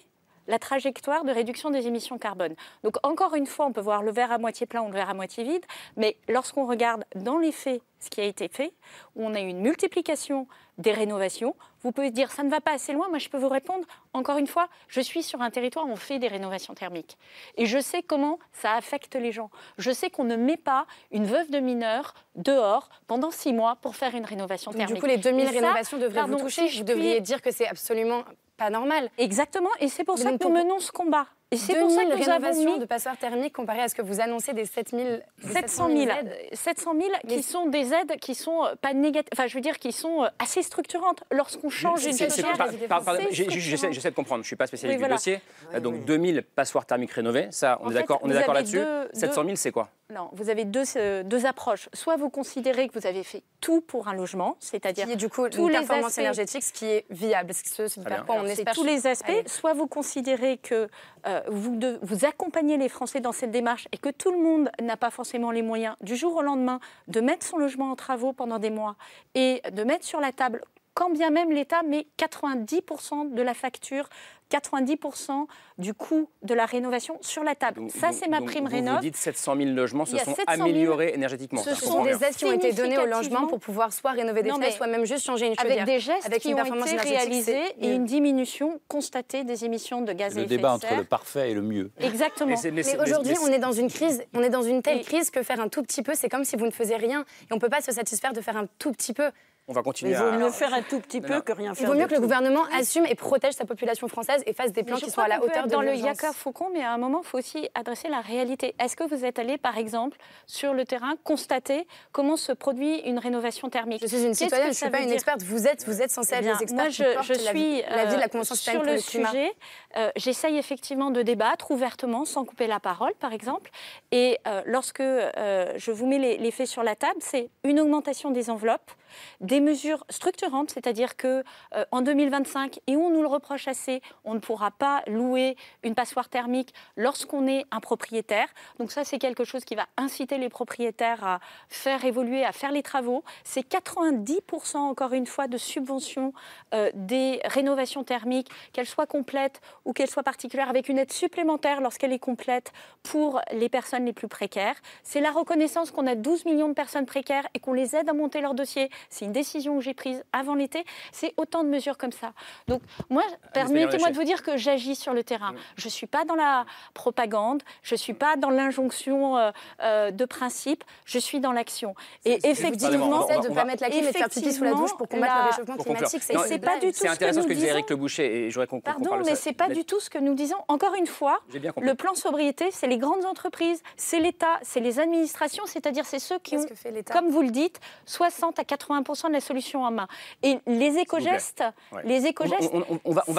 la trajectoire de réduction des émissions carbone. Donc encore une fois, on peut voir le verre à moitié plein ou le verre à moitié vide, mais lorsqu'on regarde dans les faits ce qui a été fait, où on a eu une multiplication des rénovations, vous pouvez dire ça ne va pas assez loin. Moi, je peux vous répondre, encore une fois, je suis sur un territoire où on fait des rénovations thermiques. Et je sais comment ça affecte les gens. Je sais qu'on ne met pas une veuve de mineur dehors pendant six mois pour faire une rénovation thermique. Du coup, les 2000 rénovations devraient vous toucher. vous devriez dire que c'est absolument pas normal. Exactement, et c'est pour ça que nous menons ce combat. Et c'est pour ça que nous avons mis... de passoires thermiques comparé à ce que vous annoncez des 7000 700 000 700 000 qui sont des aides qui sont euh, pas négatives, enfin je veux dire qui sont euh, assez structurantes lorsqu'on change une. J'essaie de comprendre, je suis pas spécialiste du dossier. Donc 2000 passoires thermiques rénovées, ça on est d'accord, on est d'accord là-dessus. 700 000 c'est quoi Non, vous avez deux, euh, deux approches. Soit vous considérez que vous avez fait tout pour un logement, c'est-à-dire du coup tous les performances énergétiques, ce qui est viable, ce, ce quoi on espère. Tous les aspects. Soit vous considérez que euh, vous, vous accompagnez les Français dans cette démarche et que tout le monde n'a pas forcément les moyens du jour au lendemain de mettre son logement en travaux pendant des mois et de mettre sur la table quand bien même l'État met 90% de la facture 90% du coût de la rénovation sur la table. ça, c'est ma prime rénov. Vous dites 700 000 logements se sont améliorés énergétiquement. Ce sont des aides qui ont été données au logement pour pouvoir soit rénover des fenêtres, soit même juste changer une chaudière. Avec des gestes avec qui ont été réalisés et une diminution constatée des émissions de gaz à effet de serre. Le débat entre le parfait et le mieux. Exactement. Mais, aujourd'hui, on est dans une crise, on est dans une telle crise que faire un tout petit peu, c'est comme si vous ne faisiez rien. Et on ne peut pas se satisfaire de faire un tout petit peu. On va continuer il vaut mieux faire un tout petit peu que rien faire. Il vaut mieux que le gouvernement assume et protège sa population française et fasse des plans qui soient à la hauteur de dans le Yaka Faucon, mais à un moment, il faut aussi adresser la réalité. Est-ce que vous êtes allé, par exemple, sur le terrain, constater comment se produit une rénovation thermique Je suis une citoyenne, je ne suis pas une experte. Vous êtes, vous êtes censée être des experts moi, je, je suis la, vie de la Convention sur le, sujet. Euh, j'essaye effectivement de débattre ouvertement, sans couper la parole, par exemple. Et euh, lorsque euh, je vous mets les, les faits sur la table, c'est une augmentation des enveloppes des mesures structurantes, c'est-à-dire que euh, en 2025, et on nous le reproche assez, on ne pourra pas louer une passoire thermique lorsqu'on est un propriétaire. Donc ça, c'est quelque chose qui va inciter les propriétaires à faire évoluer, à faire les travaux. C'est 90% encore une fois de subvention euh, des rénovations thermiques, qu'elles soient complètes ou qu'elles soient particulières, avec une aide supplémentaire lorsqu'elle est complète pour les personnes les plus précaires. C'est la reconnaissance qu'on a 12 millions de personnes précaires et qu'on les aide à monter leur dossier c'est une décision que j'ai prise avant l'été. C'est autant de mesures comme ça. Donc, moi, permettez-moi de vous dire que j'agis sur le terrain. Je ne suis pas dans la propagande, je ne suis pas dans l'injonction euh, euh, de principe, je suis dans l'action. Et effectivement, c'est de ne pas mettre la clé, mais de faire pipi sous la douche pour combattre le réchauffement climatique. C'est pas du tout C'est intéressant ce que, disait Eric Le Boucher, et je qu'on Pardon, mais c'est pas du tout ce que nous disons. Encore une fois, le plan sobriété, c'est les grandes entreprises, c'est l'État, c'est les administrations, c'est-à-dire c'est ceux qui ont, comme vous le dites, 60 à 80 de la solution en main. Et les éco-gestes, les éco-gestes,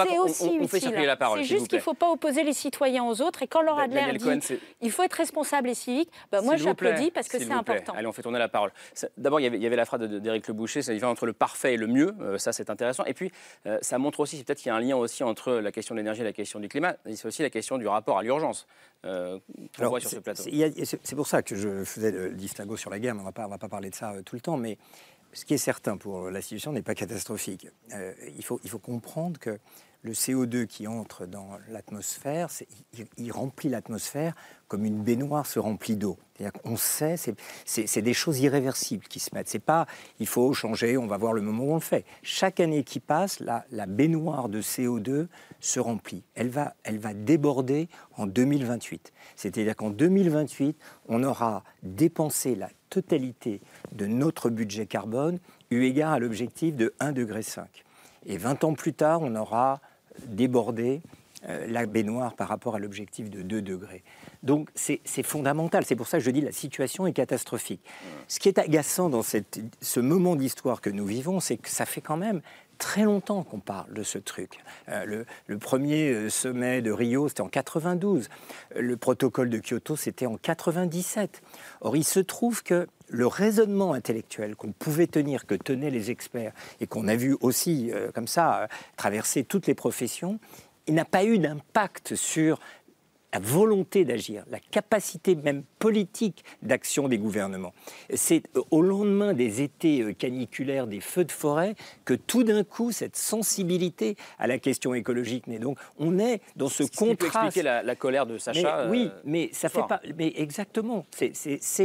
c'est aussi utile. C'est juste qu'il ne faut pas opposer les citoyens aux autres. Et quand Laura Adler dit il faut être responsable et civique, bah, moi j'applaudis parce que c'est important. Allez, on fait tourner la parole. D'abord, il y avait la phrase d'Éric Le Boucher, ça entre le parfait et le mieux. Euh, ça, c'est intéressant. Et puis, euh, ça montre aussi, peut-être qu'il y a un lien aussi entre la question de l'énergie et la question du climat. C'est aussi la question du rapport à l'urgence. Euh, sur ce plateau. C'est pour ça que je faisais le distinguo sur la guerre, mais on ne va pas parler de ça tout le temps. Mais ce qui est certain pour la situation n'est pas catastrophique. il, faut, il faut comprendre que le CO2 qui entre dans l'atmosphère, il, remplit l'atmosphère comme une baignoire se remplit d'eau. On sait, c'est des choses irréversibles qui se mettent. C'est pas, il faut changer, on va voir le moment où on le fait. Chaque année qui passe, la, la baignoire de CO2 se remplit. Elle va, elle va déborder en 2028. C'est-à-dire qu'en 2028, on aura dépensé la totalité de notre budget carbone eu égard à l'objectif de 1,5 degré. Et 20 ans plus tard, on aura débordé euh, la baignoire par rapport à l'objectif de 2 degrés. Donc c'est fondamental. C'est pour ça que je dis la situation est catastrophique. Ce qui est agaçant dans ce moment d'histoire que nous vivons, c'est que ça fait quand même très longtemps qu'on parle de ce truc. Euh, le, premier euh, sommet de Rio, c'était en 92. Le protocole de Kyoto, c'était en 97. Or, il se trouve que le raisonnement intellectuel qu'on pouvait tenir, que tenaient les experts, et qu'on a vu aussi euh, comme ça traverser toutes les professions, il n'a pas eu d'impact sur la volonté d'agir, la capacité même politique d'action des gouvernements. C'est euh, au lendemain des étés euh, caniculaires, des feux de forêt, que tout d'un coup, cette sensibilité à la question écologique naît. Donc, on est dans ce, ce contraste. Qui peut expliquer la, colère de Sacha. oui, euh, mais ça fait pas. Mais exactement. C'est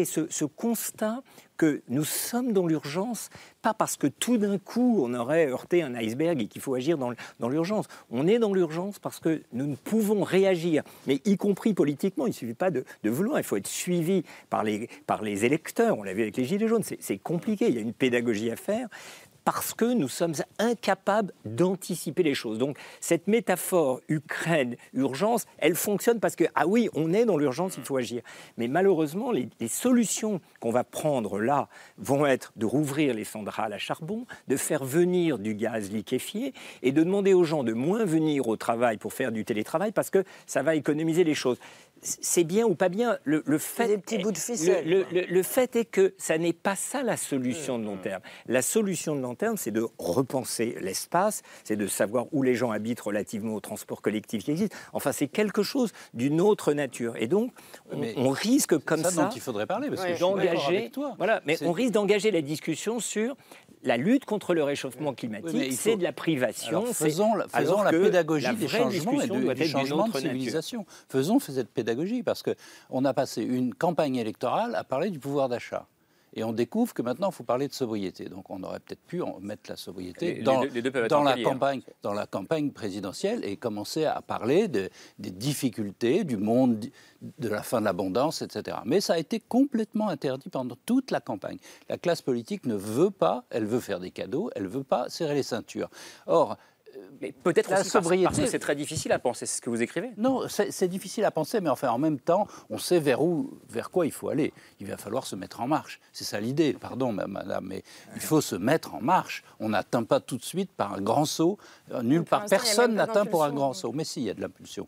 ce, ce constat que nous sommes dans l'urgence, pas parce que tout d'un coup on aurait heurté un iceberg et qu'il faut agir dans, l'urgence. On est dans l'urgence parce que nous ne pouvons réagir, mais y compris politiquement. Il ne suffit pas de, vouloir, il faut être suivi par les, par les électeurs. On l'a vu avec les Gilets jaunes, c'est compliqué, il y a une pédagogie à faire parce que nous sommes incapables d'anticiper les choses. Donc cette métaphore Ukraine-urgence, elle fonctionne parce que, ah oui, on est dans l'urgence, il faut agir. Mais malheureusement, les, solutions qu'on va prendre là vont être de rouvrir les centrales à charbon, de faire venir du gaz liquéfié et de demander aux gens de moins venir au travail pour faire du télétravail parce que ça va économiser les choses c'est bien ou pas bien. Le, fait, des petits bouts de ficelle. Le, fait est que ça n'est pas ça la solution de long terme. La solution de long terme, c'est de repenser l'espace, c'est de savoir où les gens habitent relativement au transport collectif qui existe. Enfin, c'est quelque chose d'une autre nature. Et donc, on, risque comme ça, ça dont il faudrait parler, parce que d'engager. Voilà, mais on risque d'engager la discussion sur la lutte contre le réchauffement climatique, c'est de la privation. faisons, faisons la pédagogie des changements et de, du changement de civilisation. Faisons cette pédagogie parce qu'on a passé une campagne électorale à parler du pouvoir d'achat. Et on découvre que maintenant, il faut parler de sobriété. Donc on aurait peut-être pu mettre la sobriété dans, la hein. campagne, dans la campagne présidentielle et commencer à parler des difficultés du monde de la fin de l'abondance, etc. Mais ça a été complètement interdit pendant toute la campagne. La classe politique ne veut pas, elle veut faire des cadeaux, elle ne veut pas serrer les ceintures. Or, peut-être la sobriété. Parce, que c'est très difficile à penser, c'est ce que vous écrivez. Non, c'est difficile à penser, mais enfin, en même temps, on sait vers où, vers quoi il faut aller. Il va falloir se mettre en marche. C'est ça l'idée, pardon, madame, mais il faut se mettre en marche. On n'atteint pas tout de suite par un grand saut. Euh, nulle part, personne n'atteint pour un grand saut. Mais si, il y a de l'impulsion.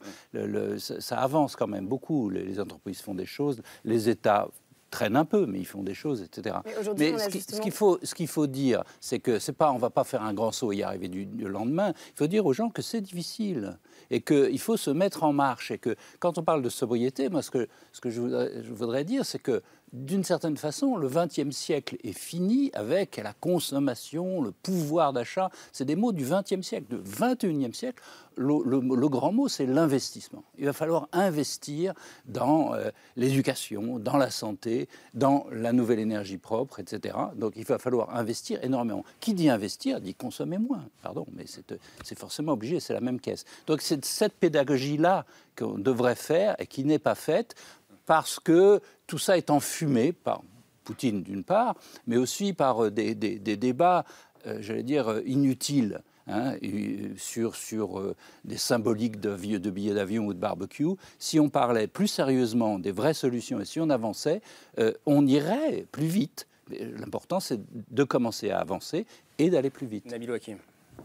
ça avance quand même beaucoup. Les entreprises font des choses, les États traînent un peu, mais ils font des choses, etc. Mais, ce qu'il faut, ce qu'il faut dire, c'est que c'est pas, on va pas faire un grand saut et y arriver du, lendemain. Il faut dire aux gens que c'est difficile et qu'il faut se mettre en marche et que quand on parle de sobriété, moi, ce que, ce que je, voudrais, je voudrais dire, c'est que d'une certaine façon, le XXe siècle est fini avec la consommation, le pouvoir d'achat. C'est des mots du XXe siècle. Du XXIe siècle, le, grand mot, c'est l'investissement. Il va falloir investir dans euh, l'éducation, dans la santé, dans la nouvelle énergie propre, etc. Donc il va falloir investir énormément. Qui dit investir dit consommer moins. Pardon, mais c'est forcément obligé, c'est la même caisse. Donc c'est cette pédagogie-là qu'on devrait faire et qui n'est pas faite parce que tout ça est enfumé par Poutine d'une part, mais aussi par euh, des, débats, euh, j'allais dire, inutiles. Hein, sur, sur euh, des symboliques de, billets d'avion ou de barbecue, si on parlait plus sérieusement des vraies solutions et si on avançait, euh, on irait plus vite. L'important, c'est de commencer à avancer et d'aller plus vite. Nabil Hakim.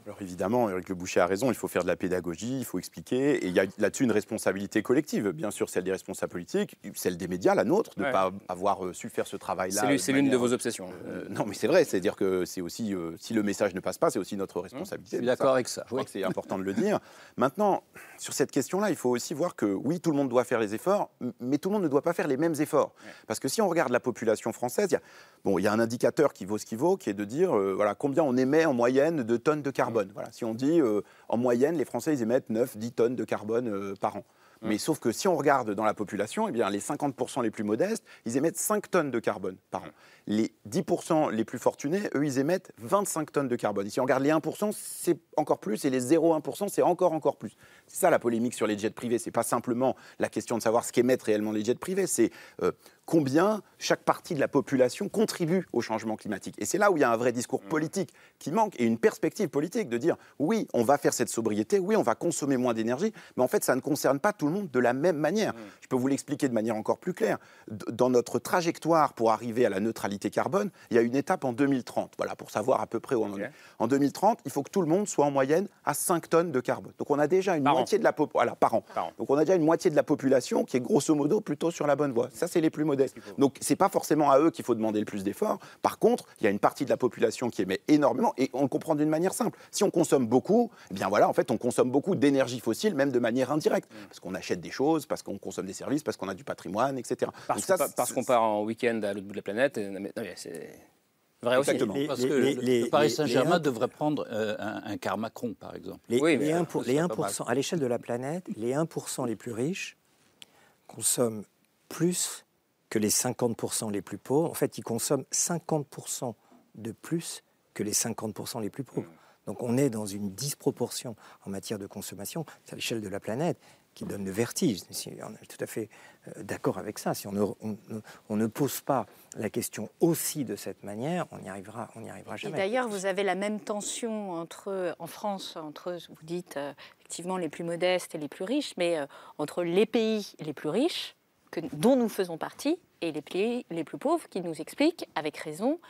Alors évidemment, Eric Le Boucher a raison, il faut faire de la pédagogie, il faut expliquer, et il y a là-dessus une responsabilité collective, bien sûr celle des responsables politiques, celle des médias, la nôtre, de ne pas avoir euh, su faire ce travail-là. C'est l'une de vos obsessions. Euh, non, mais c'est vrai, c'est-à-dire que c'est aussi, euh, si le message ne passe pas, c'est aussi notre responsabilité. Je suis d'accord avec ça. Je crois que c'est important de le dire. Maintenant, sur cette question-là, il faut aussi voir que oui, tout le monde doit faire les efforts, mais tout le monde ne doit pas faire les mêmes efforts. Parce que si on regarde la population française, il y a, bon, y a un indicateur qui vaut ce qu'il vaut, qui est de dire voilà, combien on émet en moyenne de tonnes de carbone. Voilà, si on dit euh, en moyenne, les Français ils émettent 9-10 tonnes de carbone euh, par an. Mais sauf que si on regarde dans la population, eh bien, les 50% les plus modestes, ils émettent 5 tonnes de carbone par an. Les 10% les plus fortunés, eux, ils émettent 25 tonnes de carbone. Et si on regarde les 1%, c'est encore plus, et les 0,1%, c'est encore, encore plus. C'est ça la polémique sur les jets privés. C'est pas simplement la question de savoir ce qu'émettent réellement les jets privés, c'est euh, combien chaque partie de la population contribue au changement climatique. Et c'est là où il y a un vrai discours politique qui manque et une perspective politique de dire oui, on va faire cette sobriété, oui, on va consommer moins d'énergie, mais en fait, ça ne concerne pas tout le monde de la même manière. Mmh. Je peux vous l'expliquer de manière encore plus claire. Dans notre trajectoire pour arriver à la neutralité carbone, il y a une étape en 2030, voilà, pour savoir à peu près où on en est. En 2030, il faut que tout le monde soit en moyenne à 5 tonnes de carbone. Donc on a déjà une moitié de la voilà, par an. Donc on a déjà une moitié de la population qui est grosso modo plutôt sur la bonne voie. Ça, c'est les plus modestes. Donc c'est pas forcément à eux qu'il faut demander le plus d'efforts. Par contre, il y a une partie de la population qui émet énormément et on le comprend d'une manière simple. Si on consomme beaucoup, eh bien voilà, en fait, on consomme beaucoup d'énergie fossile, même de manière indirecte, mm. parce qu'on achète des choses, parce qu'on consomme des services, parce qu'on a du patrimoine, etc. Parce, qu'on part en week-end à l'autre bout de la planète. C'est vrai aussi. Exactement. parce que le Paris Saint-Germain devrait prendre euh, un, un, car Macron, par exemple. Les, oui, les 1%, les 1% à l'échelle de la planète, les 1% les plus riches consomment plus que les 50% les plus pauvres. En fait, ils consomment 50% de plus que les 50% les plus pauvres. Donc on est dans une disproportion en matière de consommation à l'échelle de la planète qui donne le vertige. Tout à fait euh, d'accord avec ça. Si on ne, on, ne, pose pas la question aussi de cette manière, on n'y arrivera, on n'y arrivera jamais. D'ailleurs, vous avez la même tension entre, en France, entre, vous dites euh, effectivement les plus modestes et les plus riches, mais euh, entre les pays les plus riches, que, dont nous faisons partie, et les pays les plus pauvres qui nous expliquent, avec raison,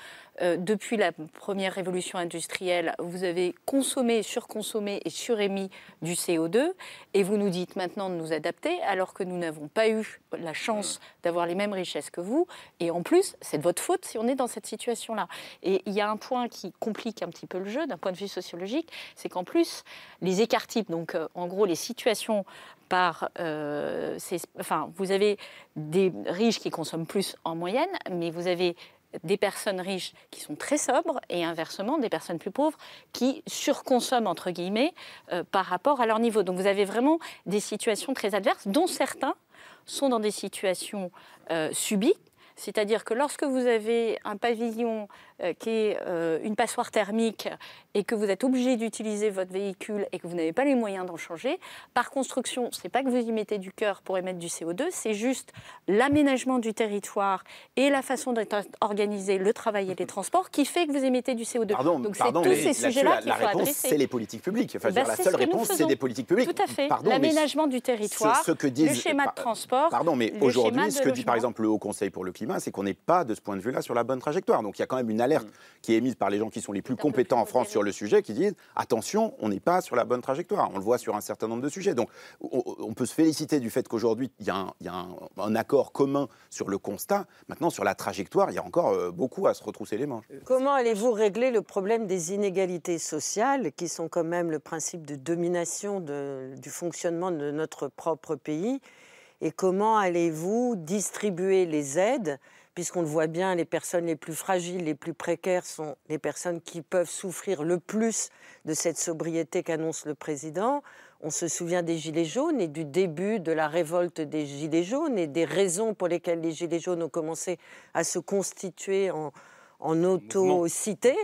euh, depuis la première révolution industrielle, vous avez consommé, surconsommé et surémis du CO2, et vous nous dites maintenant de nous adapter, alors que nous n'avons pas eu la chance d'avoir les mêmes richesses que vous, et en plus, c'est de votre faute si on est dans cette situation-là. Et il y a un point qui complique un petit peu le jeu d'un point de vue sociologique, c'est qu'en plus, les écarts types, donc euh, en gros les situations par, euh, enfin, vous avez des riches qui consomment plus en moyenne, mais vous avez des personnes riches qui sont très sobres et inversement des personnes plus pauvres qui surconsomment entre guillemets euh, par rapport à leur niveau. Donc vous avez vraiment des situations très adverses dont certains sont dans des situations euh, subies c'est-à-dire que lorsque vous avez un pavillon qui est euh, une passoire thermique et que vous êtes obligé d'utiliser votre véhicule et que vous n'avez pas les moyens d'en changer, par construction, ce n'est pas que vous y mettez du cœur pour émettre du CO2, c'est juste l'aménagement du territoire et la façon d'être organisé le travail et les transports qui fait que vous émettez du CO2. Pardon, Donc c'est tous ces sujets-là qu'il faut réponse, C'est les politiques publiques. Enfin, ben, la seule réponse, c'est des politiques publiques. Tout à fait. L'aménagement du territoire, ce, que disent, le schéma de transport. Pardon, mais aujourd'hui, ce que dit par exemple le Haut Conseil pour le climat, c'est qu'on n'est pas de ce point de vue-là sur la bonne trajectoire. Donc il y a quand même une alerte qui est émise par les gens qui sont les plus compétents en France sur le sujet, qui disent attention, on n'est pas sur la bonne trajectoire. On le voit sur un certain nombre de sujets. Donc on, peut se féliciter du fait qu'aujourd'hui il y a, un, accord commun sur le constat. Maintenant sur la trajectoire, il y a encore euh, beaucoup à se retrousser les manches. Comment allez-vous régler le problème des inégalités sociales, qui sont quand même le principe de domination du fonctionnement de notre propre pays? Et comment allez-vous distribuer les aides puisqu'on le voit bien, les personnes les plus fragiles, les plus précaires sont les personnes qui peuvent souffrir le plus de cette sobriété qu'annonce le président. On se souvient des Gilets jaunes et du début de la révolte des Gilets jaunes et des raisons pour lesquelles les Gilets jaunes ont commencé à se constituer en, en auto-cité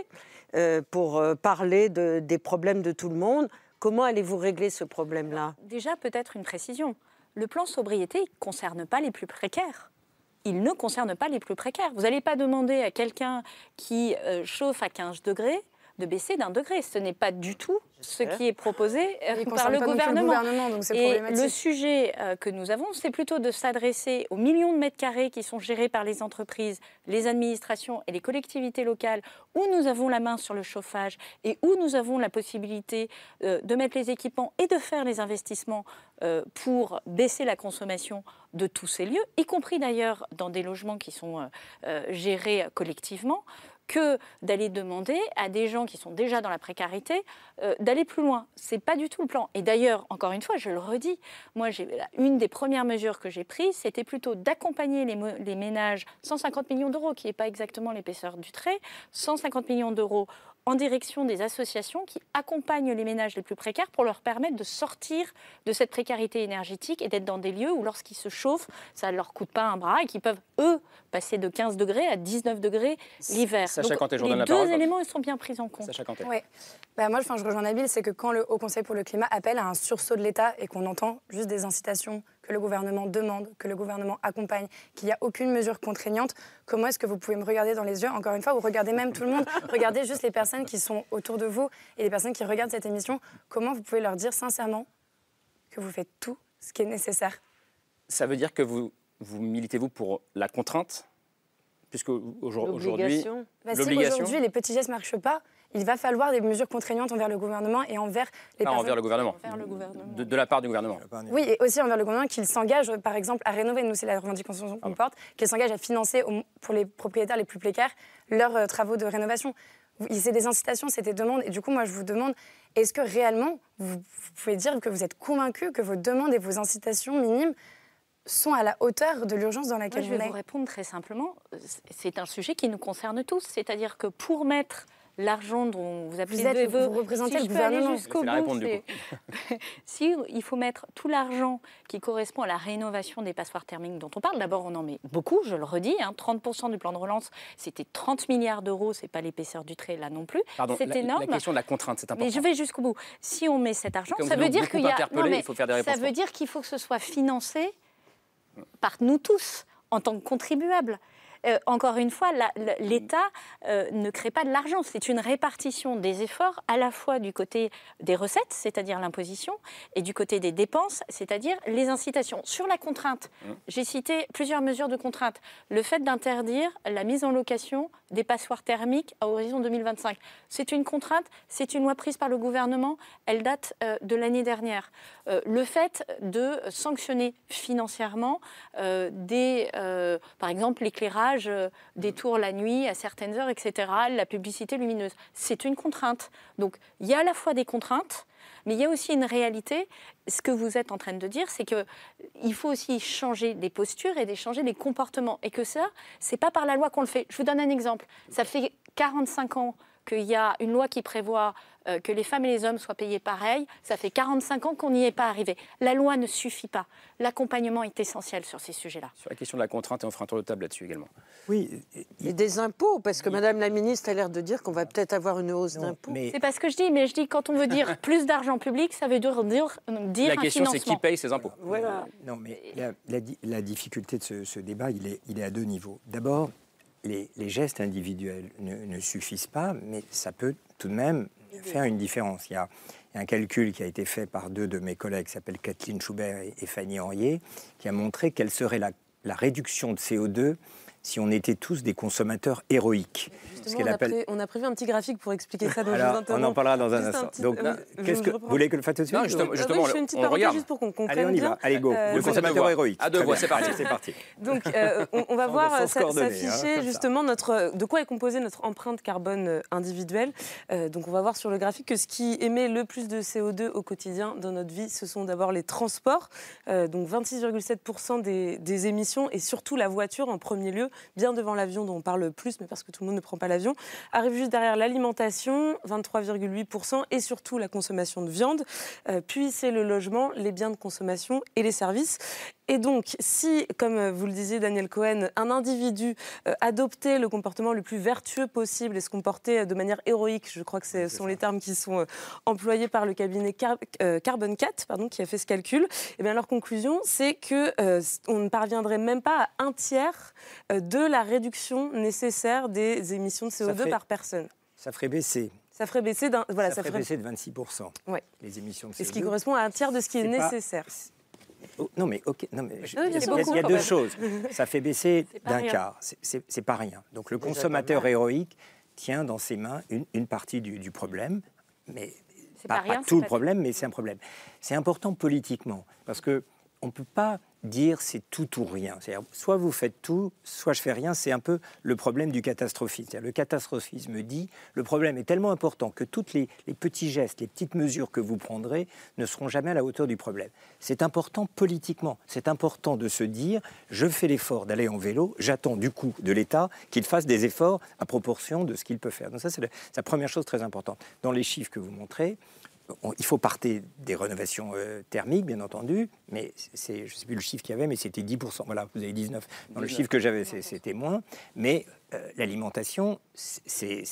euh, pour euh, parler de, des problèmes de tout le monde. Comment allez-vous régler ce problème-là? Déjà, peut-être une précision. Le plan sobriété ne concerne pas les plus précaires. Il ne concerne pas les plus précaires. Vous n'allez pas demander à quelqu'un qui euh, chauffe à 15 degrés de baisser d'un degré. Ce n'est pas du tout ce qui est proposé euh, par le gouvernement. Et le sujet euh, que nous avons, c'est plutôt de s'adresser aux millions de mètres carrés qui sont gérés par les entreprises, les administrations et les collectivités locales, où nous avons la main sur le chauffage et où nous avons la possibilité euh, de mettre les équipements et de faire les investissements pour baisser la consommation de tous ces lieux, y compris d'ailleurs dans des logements qui sont gérés collectivement que d'aller demander à des gens qui sont déjà dans la précarité euh, d'aller plus loin. Ce n'est pas du tout le plan. Et d'ailleurs, encore une fois, je le redis, moi, une des premières mesures que j'ai prises, c'était plutôt d'accompagner les, les, ménages, 150 millions d'euros, qui n'est pas exactement l'épaisseur du trait, 150 millions d'euros en direction des associations qui accompagnent les ménages les plus précaires pour leur permettre de sortir de cette précarité énergétique et d'être dans des lieux où lorsqu'ils se chauffent, ça ne leur coûte pas un bras et qu'ils peuvent, eux, passer de 15 degrés à 19 degrés l'hiver. Les deux éléments ils sont bien pris en compte. Oui. Bah, moi, je rejoins Nabil, c'est que quand le Haut Conseil pour le climat appelle à un sursaut de l'État et qu'on entend juste des incitations que le gouvernement demande, que le gouvernement accompagne, qu'il n'y a aucune mesure contraignante, comment est-ce que vous pouvez me regarder dans les yeux, encore une fois, ou regardez même tout le monde, regardez juste les personnes qui sont autour de vous et les personnes qui regardent cette émission, comment vous pouvez leur dire sincèrement que vous faites tout ce qui est nécessaire? Ça veut dire que vous, vous militez-vous pour la contrainte? Puisque aujourd'hui, bah, si aujourd'hui les petits gestes ne marchent pas, il va falloir des mesures contraignantes envers le gouvernement et envers les envers le gouvernement. De, la part du gouvernement. Oui, et aussi envers le gouvernement qu'il s'engage, par exemple, à rénover. Nous, c'est la revendication qu'on porte, qu'il s'engage à financer pour les propriétaires les plus précaires leurs euh, travaux de rénovation. C'est des incitations, c'est des demandes. Et du coup, moi, je vous demande, est-ce que réellement, vous, pouvez dire que vous êtes convaincu que vos demandes et vos incitations minimes sont à la hauteur de l'urgence dans laquelle Moi, je vais vous répondre très simplement. C'est un sujet qui nous concerne tous. C'est-à-dire que pour mettre l'argent dont vous appelez vous, vous, vous représentez le gouvernement jusqu'au bout. si il faut mettre tout l'argent qui correspond à la rénovation des passoires thermiques dont on parle, d'abord on en met beaucoup, je le redis, hein, 30% du plan de relance, c'était 30 milliards d'euros, c'est pas l'épaisseur du trait là non plus. C'est énorme. La question de la contrainte, c'est important. Mais je vais jusqu'au bout. Si on met cet argent, ça veut dire qu'il y a, ça veut dire qu'il faut que ce soit financé par nous tous en tant que contribuables. Euh, encore une fois, l'État euh, ne crée pas de l'argent. C'est une répartition des efforts à la fois du côté des recettes, c'est-à-dire l'imposition, et du côté des dépenses, c'est-à-dire les incitations. Sur la contrainte, mmh. j'ai cité plusieurs mesures de contrainte. Le fait d'interdire la mise en location des passoires thermiques à horizon 2025. C'est une contrainte, c'est une loi prise par le gouvernement, elle date euh, de l'année dernière. le fait de sanctionner financièrement des, par exemple, l'éclairage euh, des tours la nuit à certaines heures, etc., la publicité lumineuse. C'est une contrainte. Donc il y a à la fois des contraintes, mais il y a aussi une réalité. Ce que vous êtes en train de dire, c'est qu'il faut aussi changer des postures et changer des comportements. Et que ça, c'est pas par la loi qu'on le fait. Je vous donne un exemple. Ça fait 45 ans qu'il y a une loi qui prévoit euh, que les femmes et les hommes soient payés pareil. Ça fait 45 ans qu'on n'y est pas arrivé. La loi ne suffit pas. L'accompagnement est essentiel sur ces sujets-là. Sur la question de la contrainte, et on fera un tour de table là-dessus également. Oui. Et des impôts, parce que Madame la ministre a l'air de dire qu'on va peut-être avoir une hausse d'impôts. Mais... C'est pas ce que je dis, mais je dis quand on veut dire plus d'argent public, ça veut dire, dire, dire La question, c'est qui paye ces impôts. Voilà. Non, mais la, difficulté de ce, ce, débat, il est, il est à deux niveaux. D'abord, les, gestes individuels ne, suffisent pas, mais ça peut tout de même faire une différence. Il y, a, un calcul qui a été fait par deux de mes collègues, qui s'appellent Kathleen Schubert et, Fanny Henrier, qui a montré quelle serait la, réduction de CO2 si on était tous des consommateurs héroïques. Justement, on a, pré- on a prévu un petit graphique pour expliquer ça. Donc je vous Alors, on en parlera dans un instant. petit- Donc, euh, qu'est-ce je- que vous voulez que le fasse tout de suite Non, justement, Ah oui, justement, je fais une petite on parenthèse regarde. juste pour qu'on comprenne Allez, on y bien. va. Allez, go. Euh, le consommateur héroïque. À deux voix, c'est parti. C'est parti. Donc, euh, on, on va voir euh, hein, s'afficher ça. justement notre, de quoi est composée notre empreinte carbone euh, individuelle. Euh, donc, on va voir sur le graphique que ce qui émet le plus de CO2 au quotidien dans notre vie, ce sont d'abord les transports, euh, donc 26,7% des, des émissions, et surtout la voiture en premier lieu, bien devant l'avion dont on parle plus, mais parce que tout le monde ne prend pas l'avion. Arrive juste derrière l'alimentation, 23,8%, et surtout la consommation de viande. Euh, puis c'est le logement, les biens de consommation et les services. Et donc, si, comme euh, vous le disiez, Daniel Cohen, un individu euh, adoptait le comportement le plus vertueux possible et se comportait euh, de manière héroïque, je crois que ce sont les termes qui sont employés par le cabinet Car- euh, Carbon 4, pardon, qui a fait ce calcul, et bien leur conclusion, c'est que euh, on ne parviendrait même pas à un tiers de la réduction nécessaire des émissions de CO2 ferait- par personne. Ça ferait baisser. Ça ferait baisser d'un, voilà, ça, ça, ferait ferait, baisser de 26% Ouais. les émissions de CO2. et ce qui correspond à un tiers de ce qui est, pas- nécessaire. Oh, non, mais ok. Non, mais je- Ah oui, il y a, beaucoup, il y deux même. choses. Ça fait baisser d'un quart. C'est- pas rien. Donc le consommateur héroïque tient dans ses mains une, une partie du, du problème, mais pas, pas rien, pas c'est tout le problème, mais c'est un problème. C'est important politiquement parce que on ne peut pas dire c'est tout ou rien. Soit vous faites tout, soit je fais rien. C'est un peu le problème du catastrophisme. Le catastrophisme dit le problème est tellement important que tous les, petits gestes, les petites mesures que vous prendrez ne seront jamais à la hauteur du problème. C'est important politiquement. C'est important de se dire je fais l'effort d'aller en vélo, j'attends du coup de l'État qu'il fasse des efforts à proportion de ce qu'il peut faire. Donc ça, c'est la première chose très importante. Dans les chiffres que vous montrez, on- il faut partir des rénovations euh, thermiques, bien entendu, mais c'est, je ne sais plus le chiffre qu'il y avait, mais c'était 10%. Voilà, vous avez 19. Dans le 19. chiffre que j'avais, c'était moins. Mais euh, l'alimentation, c'est,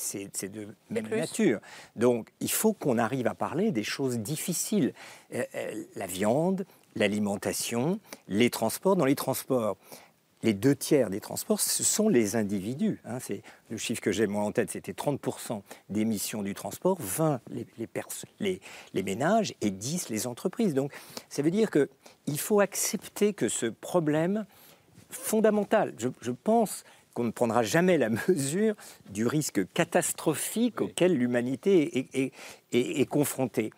de même nature. Donc, il faut qu'on arrive à parler des choses difficiles. Euh, la viande, l'alimentation, les transports. Dans les transports, les deux tiers des transports, ce sont les individus. hein. C'est le chiffre que j'ai moi en tête, c'était 30% d'émissions du transport, 20 les, les, pers- les- les ménages et 10 les entreprises. Donc, ça veut dire que il faut accepter que ce problème fondamental, je, je pense qu'on ne prendra jamais la mesure du risque catastrophique auquel l'humanité est- est- est- est confrontée.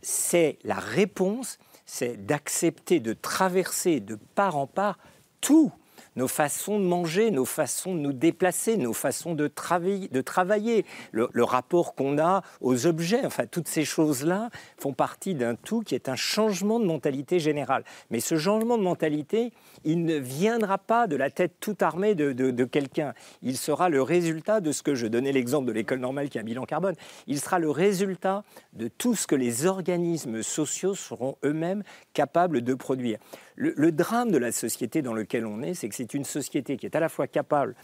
C'est la réponse, c'est d'accepter de traverser de part en part tout nos façons de manger, nos façons de nous déplacer, nos façons de travailler, de travailler le, rapport qu'on a aux objets, enfin toutes ces choses-là font partie d'un tout qui est un changement de mentalité générale. Mais ce changement de mentalité, il ne viendra pas de la tête toute armée de, de- de quelqu'un. Il sera le résultat de ce que je donnais l'exemple de l'école normale qui a un bilan carbone. Il sera le résultat de tout ce que les organismes sociaux seront eux-mêmes capables de produire. Le, drame de la société dans laquelle on est, c'est que c'est une société qui est à la fois capable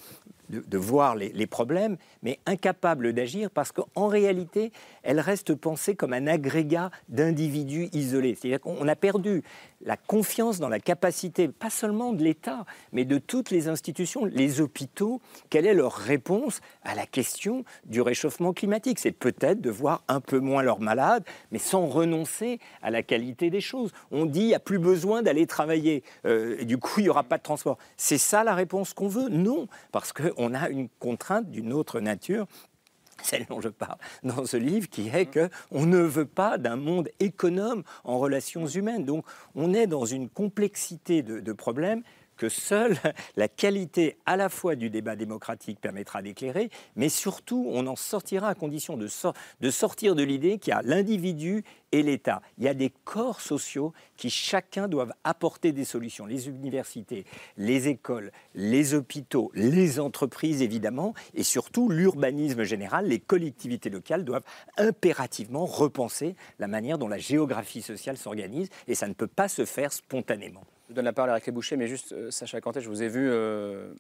de, voir les, problèmes, mais incapable d'agir parce qu'en réalité, elle reste pensée comme un agrégat d'individus isolés. C'est-à-dire qu'on a perdu la confiance dans la capacité, pas seulement de l'État, mais de toutes les institutions, les hôpitaux, quelle est leur réponse à la question du réchauffement climatique? C'est peut-être de voir un peu moins leurs malades, mais sans renoncer à la qualité des choses. On dit, il n'y a plus besoin d'aller travailler, euh, du coup, il n'y aura pas de transport. C'est ça la réponse qu'on veut? Non, parce qu'on a une contrainte d'une autre nature celle dont je parle dans ce livre, qui est que on ne veut pas d'un monde économe en relations humaines. Donc, on est dans une complexité de, de problèmes que seule la qualité à la fois du débat démocratique permettra d'éclairer, mais surtout on en sortira à condition de, sor- de sortir de l'idée qu'il y a l'individu et l'État. Il y a des corps sociaux qui chacun doivent apporter des solutions. Les universités, les écoles, les hôpitaux, les entreprises évidemment, et surtout l'urbanisme général, les collectivités locales doivent impérativement repenser la manière dont la géographie sociale s'organise, et ça ne peut pas se faire spontanément. Je donne la parole à Eric Boucher, mais juste, euh, Sacha Cantet, je vous ai vu euh,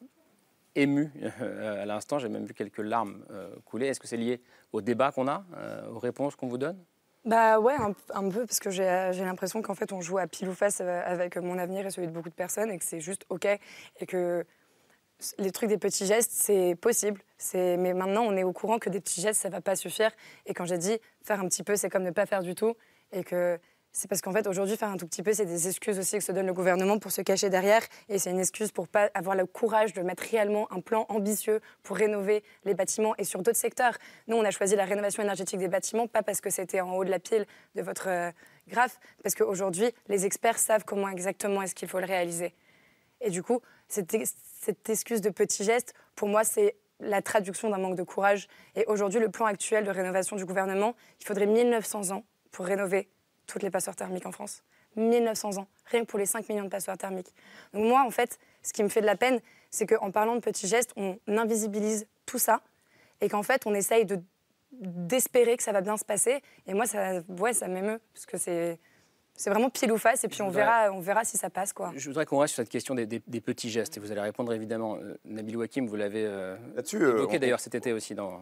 ému euh, à l'instant. J'ai même vu quelques larmes euh, couler. Est-ce que c'est lié au débat qu'on a, aux réponses qu'on vous donne? Bah ouais, un, peu, parce que j'ai l'impression qu'en fait, on joue à pile ou face avec mon avenir et celui de beaucoup de personnes et que c'est juste OK et que les trucs des petits gestes, c'est possible. Mais maintenant, on est au courant que des petits gestes, ça va pas suffire. Et quand j'ai dit faire un petit peu, c'est comme ne pas faire du tout. Et que c'est parce qu'en fait, aujourd'hui, faire un tout petit peu, c'est des excuses aussi que se donne le gouvernement pour se cacher derrière. Et c'est une excuse pour pas avoir le courage de mettre réellement un plan ambitieux pour rénover les bâtiments et sur d'autres secteurs. Nous, on a choisi la rénovation énergétique des bâtiments, pas parce que c'était en haut de la pile de votre euh, graphe, parce qu'aujourd'hui, les experts savent comment exactement est-ce qu'il faut le réaliser. Et du coup, cette, cette excuse de petit geste, pour moi, c'est la traduction d'un manque de courage. Et aujourd'hui, le plan actuel de rénovation du gouvernement, il faudrait 1900 ans pour rénover toutes les passoires thermiques en France. 1900 ans, rien que pour les 5 millions de passoires thermiques. Donc moi, en fait, ce qui me fait de la peine, c'est qu'en parlant de petits gestes, on invisibilise tout ça et qu'en fait, on essaye de d'espérer que ça va bien se passer. Et moi, ça, ouais, ça m'émeut, parce que c'est... C'est vraiment pile ou face, et puis on verra, on verra si ça passe. Quoi. Je voudrais qu'on reste sur cette question des, des, petits gestes, et vous allez répondre évidemment. Euh, Nabil Wakim, vous l'avez euh, évoqué d'ailleurs cet été aussi dans,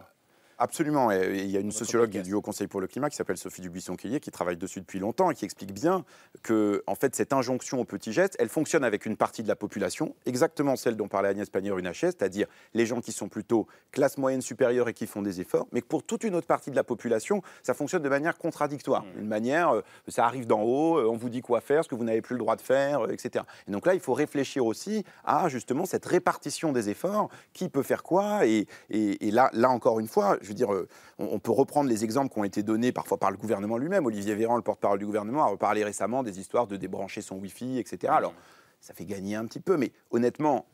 Absolument. Et il y a une sociologue du Haut Conseil pour le climat qui s'appelle Sophie Dubuisson-Quillier qui travaille dessus depuis longtemps et qui explique bien que, en fait, cette injonction au petit geste, elle fonctionne avec une partie de la population, exactement celle dont parlait Agnès Pannier-Runacher, c'est-à-dire les gens qui sont plutôt classe moyenne supérieure et qui font des efforts, mais que pour toute une autre partie de la population, ça fonctionne de manière contradictoire. Mmh. Une manière, euh, ça arrive d'en haut, euh, on vous dit quoi faire, ce que vous n'avez plus le droit de faire, euh, etc. Et donc là, il faut réfléchir aussi à justement cette répartition des efforts, qui peut faire quoi, et, et, et là, là encore une fois, je veux dire, on, peut reprendre les exemples qui ont été donnés parfois par le gouvernement lui-même. Olivier Véran, le porte-parole du gouvernement, a reparlé récemment des histoires de débrancher son Wi-Fi, etc. Alors, ça fait gagner un petit peu, mais honnêtement,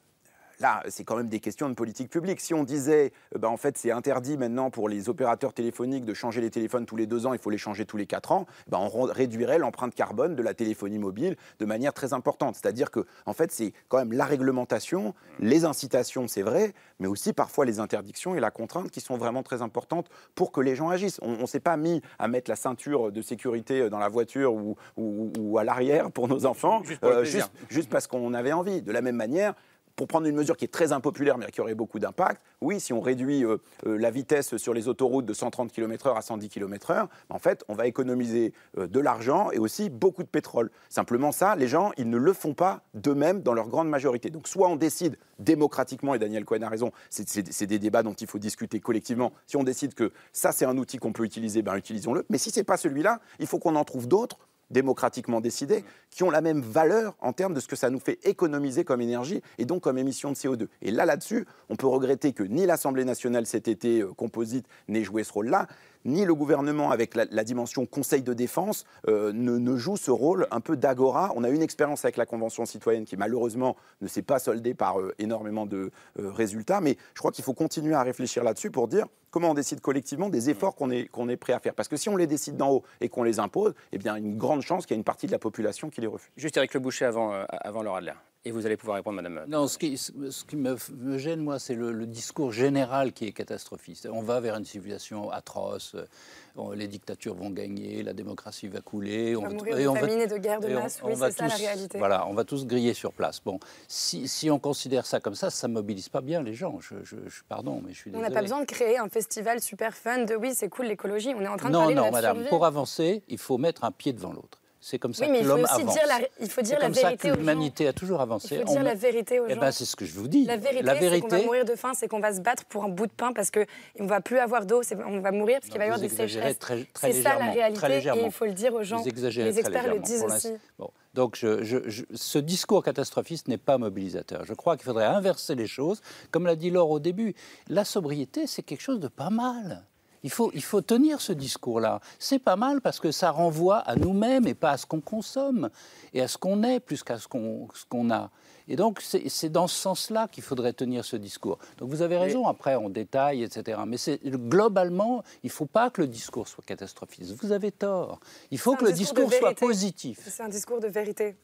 Là, c'est quand même des questions de politique publique. Si on disait, euh, bah, en fait, c'est interdit maintenant pour les opérateurs téléphoniques de changer les téléphones tous les deux ans, il faut les changer tous les quatre ans, bah, on réduirait l'empreinte carbone de la téléphonie mobile de manière très importante. C'est-à-dire que, en fait, c'est quand même la réglementation, les incitations, c'est vrai, mais aussi parfois les interdictions et la contrainte qui sont vraiment très importantes pour que les gens agissent. On ne s'est pas mis à mettre la ceinture de sécurité dans la voiture ou, ou, à l'arrière pour nos enfants, juste, euh, juste parce qu'on avait envie. De la même manière, pour prendre une mesure qui est très impopulaire mais qui aurait beaucoup d'impact, oui, si on réduit euh, euh, la vitesse sur les autoroutes de 130 km/h à 110 km/h, en fait, on va économiser euh, de l'argent et aussi beaucoup de pétrole. Simplement ça, les gens, ils ne le font pas d'eux-mêmes dans leur grande majorité. Donc soit on décide démocratiquement, et Daniel Cohen a raison, c'est des débats dont il faut discuter collectivement. Si on décide que ça, c'est un outil qu'on peut utiliser, ben utilisons-le. Mais si ce n'est pas celui-là, il faut qu'on en trouve d'autres démocratiquement décidés, qui ont la même valeur en termes de ce que ça nous fait économiser comme énergie et donc comme émission de CO2. Et là, là-dessus, on peut regretter que ni l'Assemblée nationale cet été euh, composite n'ait joué ce rôle-là, ni le gouvernement, avec la, dimension Conseil de défense, euh, ne, joue ce rôle un peu d'agora. On a une expérience avec la Convention citoyenne qui, malheureusement, ne s'est pas soldée par euh, énormément de résultats. Mais je crois qu'il faut continuer à réfléchir là-dessus pour dire comment on décide collectivement des efforts qu'on est, qu'on est prêt à faire. Parce que si on les décide d'en haut et qu'on les impose, eh bien, une grande chance qu'il y ait une partie de la population qui les refuse. Juste Eric Le Boucher avant, euh, avant Laura Adler. Et vous allez pouvoir répondre, Madame. Non, ce qui, ce qui me, gêne, moi, c'est le, discours général qui est catastrophiste. On va vers une civilisation atroce, euh, les dictatures vont gagner, la démocratie va couler. On va mourir de famine et de guerre de masse, oui, c'est ça la réalité. Voilà, on va tous griller sur place. Bon, si, si on considère ça comme ça, ça ne mobilise pas bien les gens. Je, je, pardon, mais je suis désolé. On n'a pas besoin de créer un festival super fun de oui, c'est cool l'écologie. On est en train de non, parler non, de madame, pour avancer, il faut mettre un pied devant l'autre. C'est comme ça que l'homme avance. Dire la, il faut dire la vérité. C'est comme ça que l'humanité a toujours avancé. Il faut dire la vérité aux eh gens. Ben, c'est ce que je vous dis. La vérité, la vérité... c'est qu'on va mourir de faim, c'est qu'on va se battre pour un bout de pain parce qu'on ne va plus avoir d'eau, on va mourir parce qu'il va y avoir des sécheresses. C'est ça la réalité et il faut le dire aux gens. Les experts le disent aussi. Bon. Donc je, je, ce discours catastrophiste n'est pas mobilisateur. Je crois qu'il faudrait inverser les choses. Comme l'a dit Laure au début, la sobriété, c'est quelque chose de pas mal. Il faut, il faut tenir ce discours-là. C'est pas mal parce que ça renvoie à nous-mêmes et pas à ce qu'on consomme et à ce qu'on est plus qu'à ce qu'on a. Et donc, c'est dans ce sens-là qu'il faudrait tenir ce discours. Donc, vous avez raison, après, on détaille, etc. Mais globalement, il ne faut pas que le discours soit catastrophiste. Vous avez tort. Il faut que le discours soit positif. C'est un discours de vérité.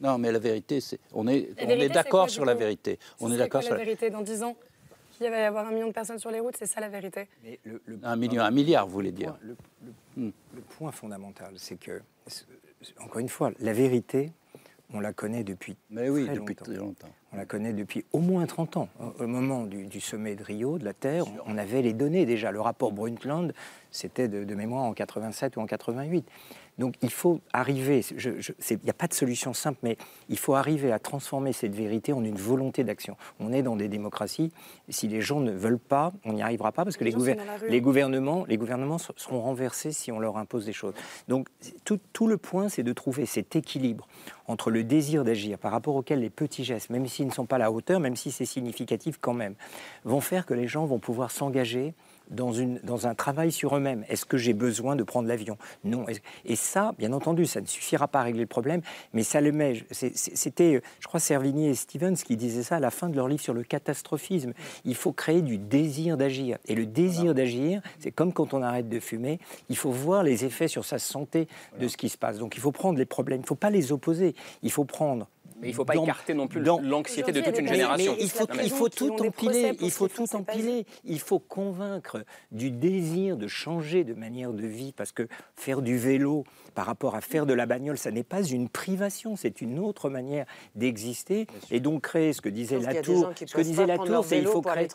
Non, mais la vérité, c'est on est, est d'accord sur la vérité. On est d'accord sur la vérité dans 10 ans? Il va y avoir un million de personnes sur les routes, c'est ça la vérité. un million, un milliard, vous voulez dire. Hmm. Le, point fondamental, c'est que, encore une fois, la vérité, on la connaît depuis Mais oui, très depuis longtemps. très longtemps. On la connaît depuis au moins 30 ans. Au moment du, sommet de Rio, de la Terre, on avait les données déjà. Le rapport Brundtland, c'était de, de, mémoire en 87 ou en 88. Donc il faut arriver, il n'y a pas de solution simple, mais il faut arriver à transformer cette vérité en une volonté d'action. On est dans des démocraties, si les gens ne veulent pas, on n'y arrivera pas parce que les, les, gouvernements, les gouvernements seront renversés si on leur impose des choses. Donc tout, tout le point, c'est de trouver cet équilibre entre le désir d'agir par rapport auquel les petits gestes, même ne sont pas à la hauteur, même si c'est significatif quand même, vont faire que les gens vont pouvoir s'engager dans, une, dans un travail sur eux-mêmes. Est-ce que j'ai besoin de prendre l'avion? Non. Et ça, bien entendu, ça ne suffira pas à régler le problème, mais ça le met. C'était, je crois, Servigny et Stevens qui disaient ça à la fin de leur livre sur le catastrophisme. Il faut créer du désir d'agir. Et le désir d'agir, c'est comme quand on arrête de fumer, il faut voir les effets sur sa santé de ce qui se passe. Donc il faut prendre les problèmes, il ne faut pas les opposer, il faut prendre mais il ne faut pas écarter non plus l'anxiété de toute une génération. il faut, il faut tout empiler, il faut tout empiler. Il faut convaincre du désir de changer de manière de vie, parce que faire du vélo par rapport à faire de la bagnole, ça n'est pas une privation, c'est une autre manière d'exister. Et donc créer ce que disait Latour, ce que disait Latour, c'est il faut créer.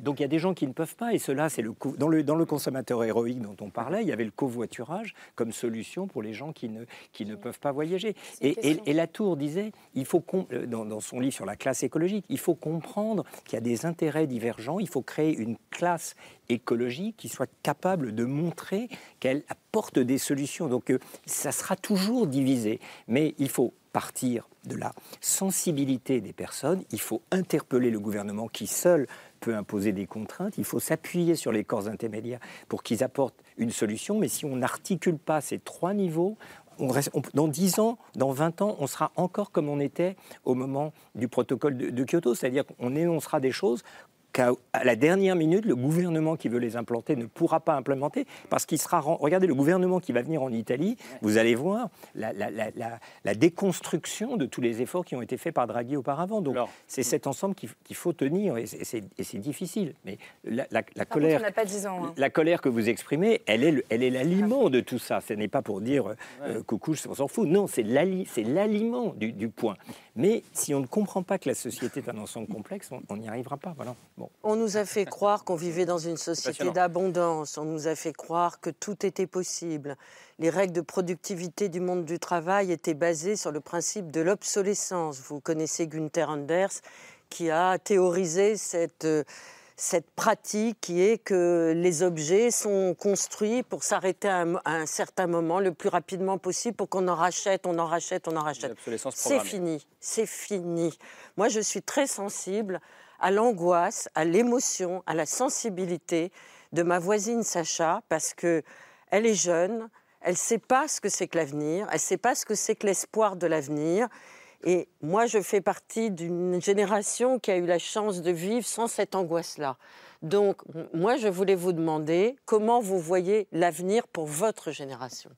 Donc il y a des gens qui ne peuvent pas, et cela, c'est le dans le dans le consommateur héroïque dont on parlait, il y avait le covoiturage comme solution pour les gens qui ne qui ne peuvent pas voyager. Et, et, et Latour disait il faut, euh, dans, son livre sur la classe écologique, il faut comprendre qu'il y a des intérêts divergents, il faut créer une classe écologique qui soit capable de montrer qu'elle apporte des solutions. Donc euh, ça sera toujours divisé, mais il faut partir de la sensibilité des personnes, il faut interpeller le gouvernement qui seul peut imposer des contraintes, il faut s'appuyer sur les corps intermédiaires pour qu'ils apportent une solution, mais si on n'articule pas ces trois niveaux, dans 10 ans, dans 20 ans, on sera encore comme on était au moment du protocole de Kyoto, c'est-à-dire qu'on énoncera des choses qu'à la dernière minute, le gouvernement qui veut les implanter ne pourra pas implémenter parce qu'il sera. Regardez, le gouvernement qui va venir en Italie, vous allez voir la, la, déconstruction de tous les efforts qui ont été faits par Draghi auparavant. Donc, c'est cet ensemble qu'il faut tenir et c'est difficile. Mais la, colère, hein. la colère que vous exprimez, elle est, elle est l'aliment de tout ça. Ce n'est pas pour dire euh, coucou, on s'en fout. Non, c'est l'aliment du, du point. Mais si on ne comprend pas que la société est un ensemble complexe, on n'y arrivera pas. Voilà. On nous a fait croire qu'on vivait dans une société d'abondance, on nous a fait croire que tout était possible. Les règles de productivité du monde du travail étaient basées sur le principe de l'obsolescence. Vous connaissez Günther Anders qui a théorisé cette, cette pratique qui est que les objets sont construits pour s'arrêter à, un certain moment le plus rapidement possible pour qu'on en rachète, on en rachète, on en rachète. C'est fini, c'est fini. Moi, je suis très sensible à l'angoisse, à l'émotion, à la sensibilité de ma voisine Sacha parce que elle est jeune, elle ne sait pas ce que c'est que l'avenir, elle ne sait pas ce que c'est que l'espoir de l'avenir. Et moi, je fais partie d'une génération qui a eu la chance de vivre sans cette angoisse-là. Donc, moi, je voulais vous demander comment vous voyez l'avenir pour votre génération.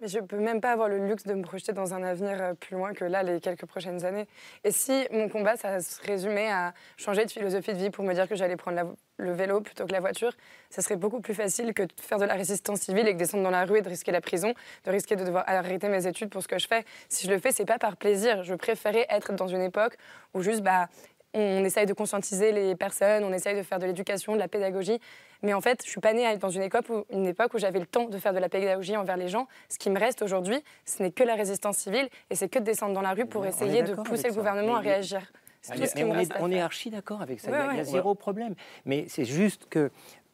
Mais je ne peux même pas avoir le luxe de me projeter dans un avenir euh, plus loin que là, les quelques prochaines années. Et si mon combat, ça se résumait à changer de philosophie de vie pour me dire que j'allais prendre le vélo plutôt que la voiture, ça serait beaucoup plus facile que de faire de la résistance civile et que descendre dans la rue et de risquer la prison, de risquer de devoir arrêter mes études pour ce que je fais. Si je le fais, c'est pas par plaisir. Je préférais être dans une époque où juste, bah, on essaye de conscientiser les personnes, on essaye de faire de l'éducation, de la pédagogie. Mais en fait, je suis pas née dans une époque où, une époque où j'avais le temps de faire de la pédagogie envers les gens. Ce qui me reste aujourd'hui, ce n'est que la résistance civile et c'est que de descendre dans la rue pour essayer de pousser le gouvernement à réagir. on, est, on est, archi d'accord avec ça, il y a zéro problème. Mais c'est juste que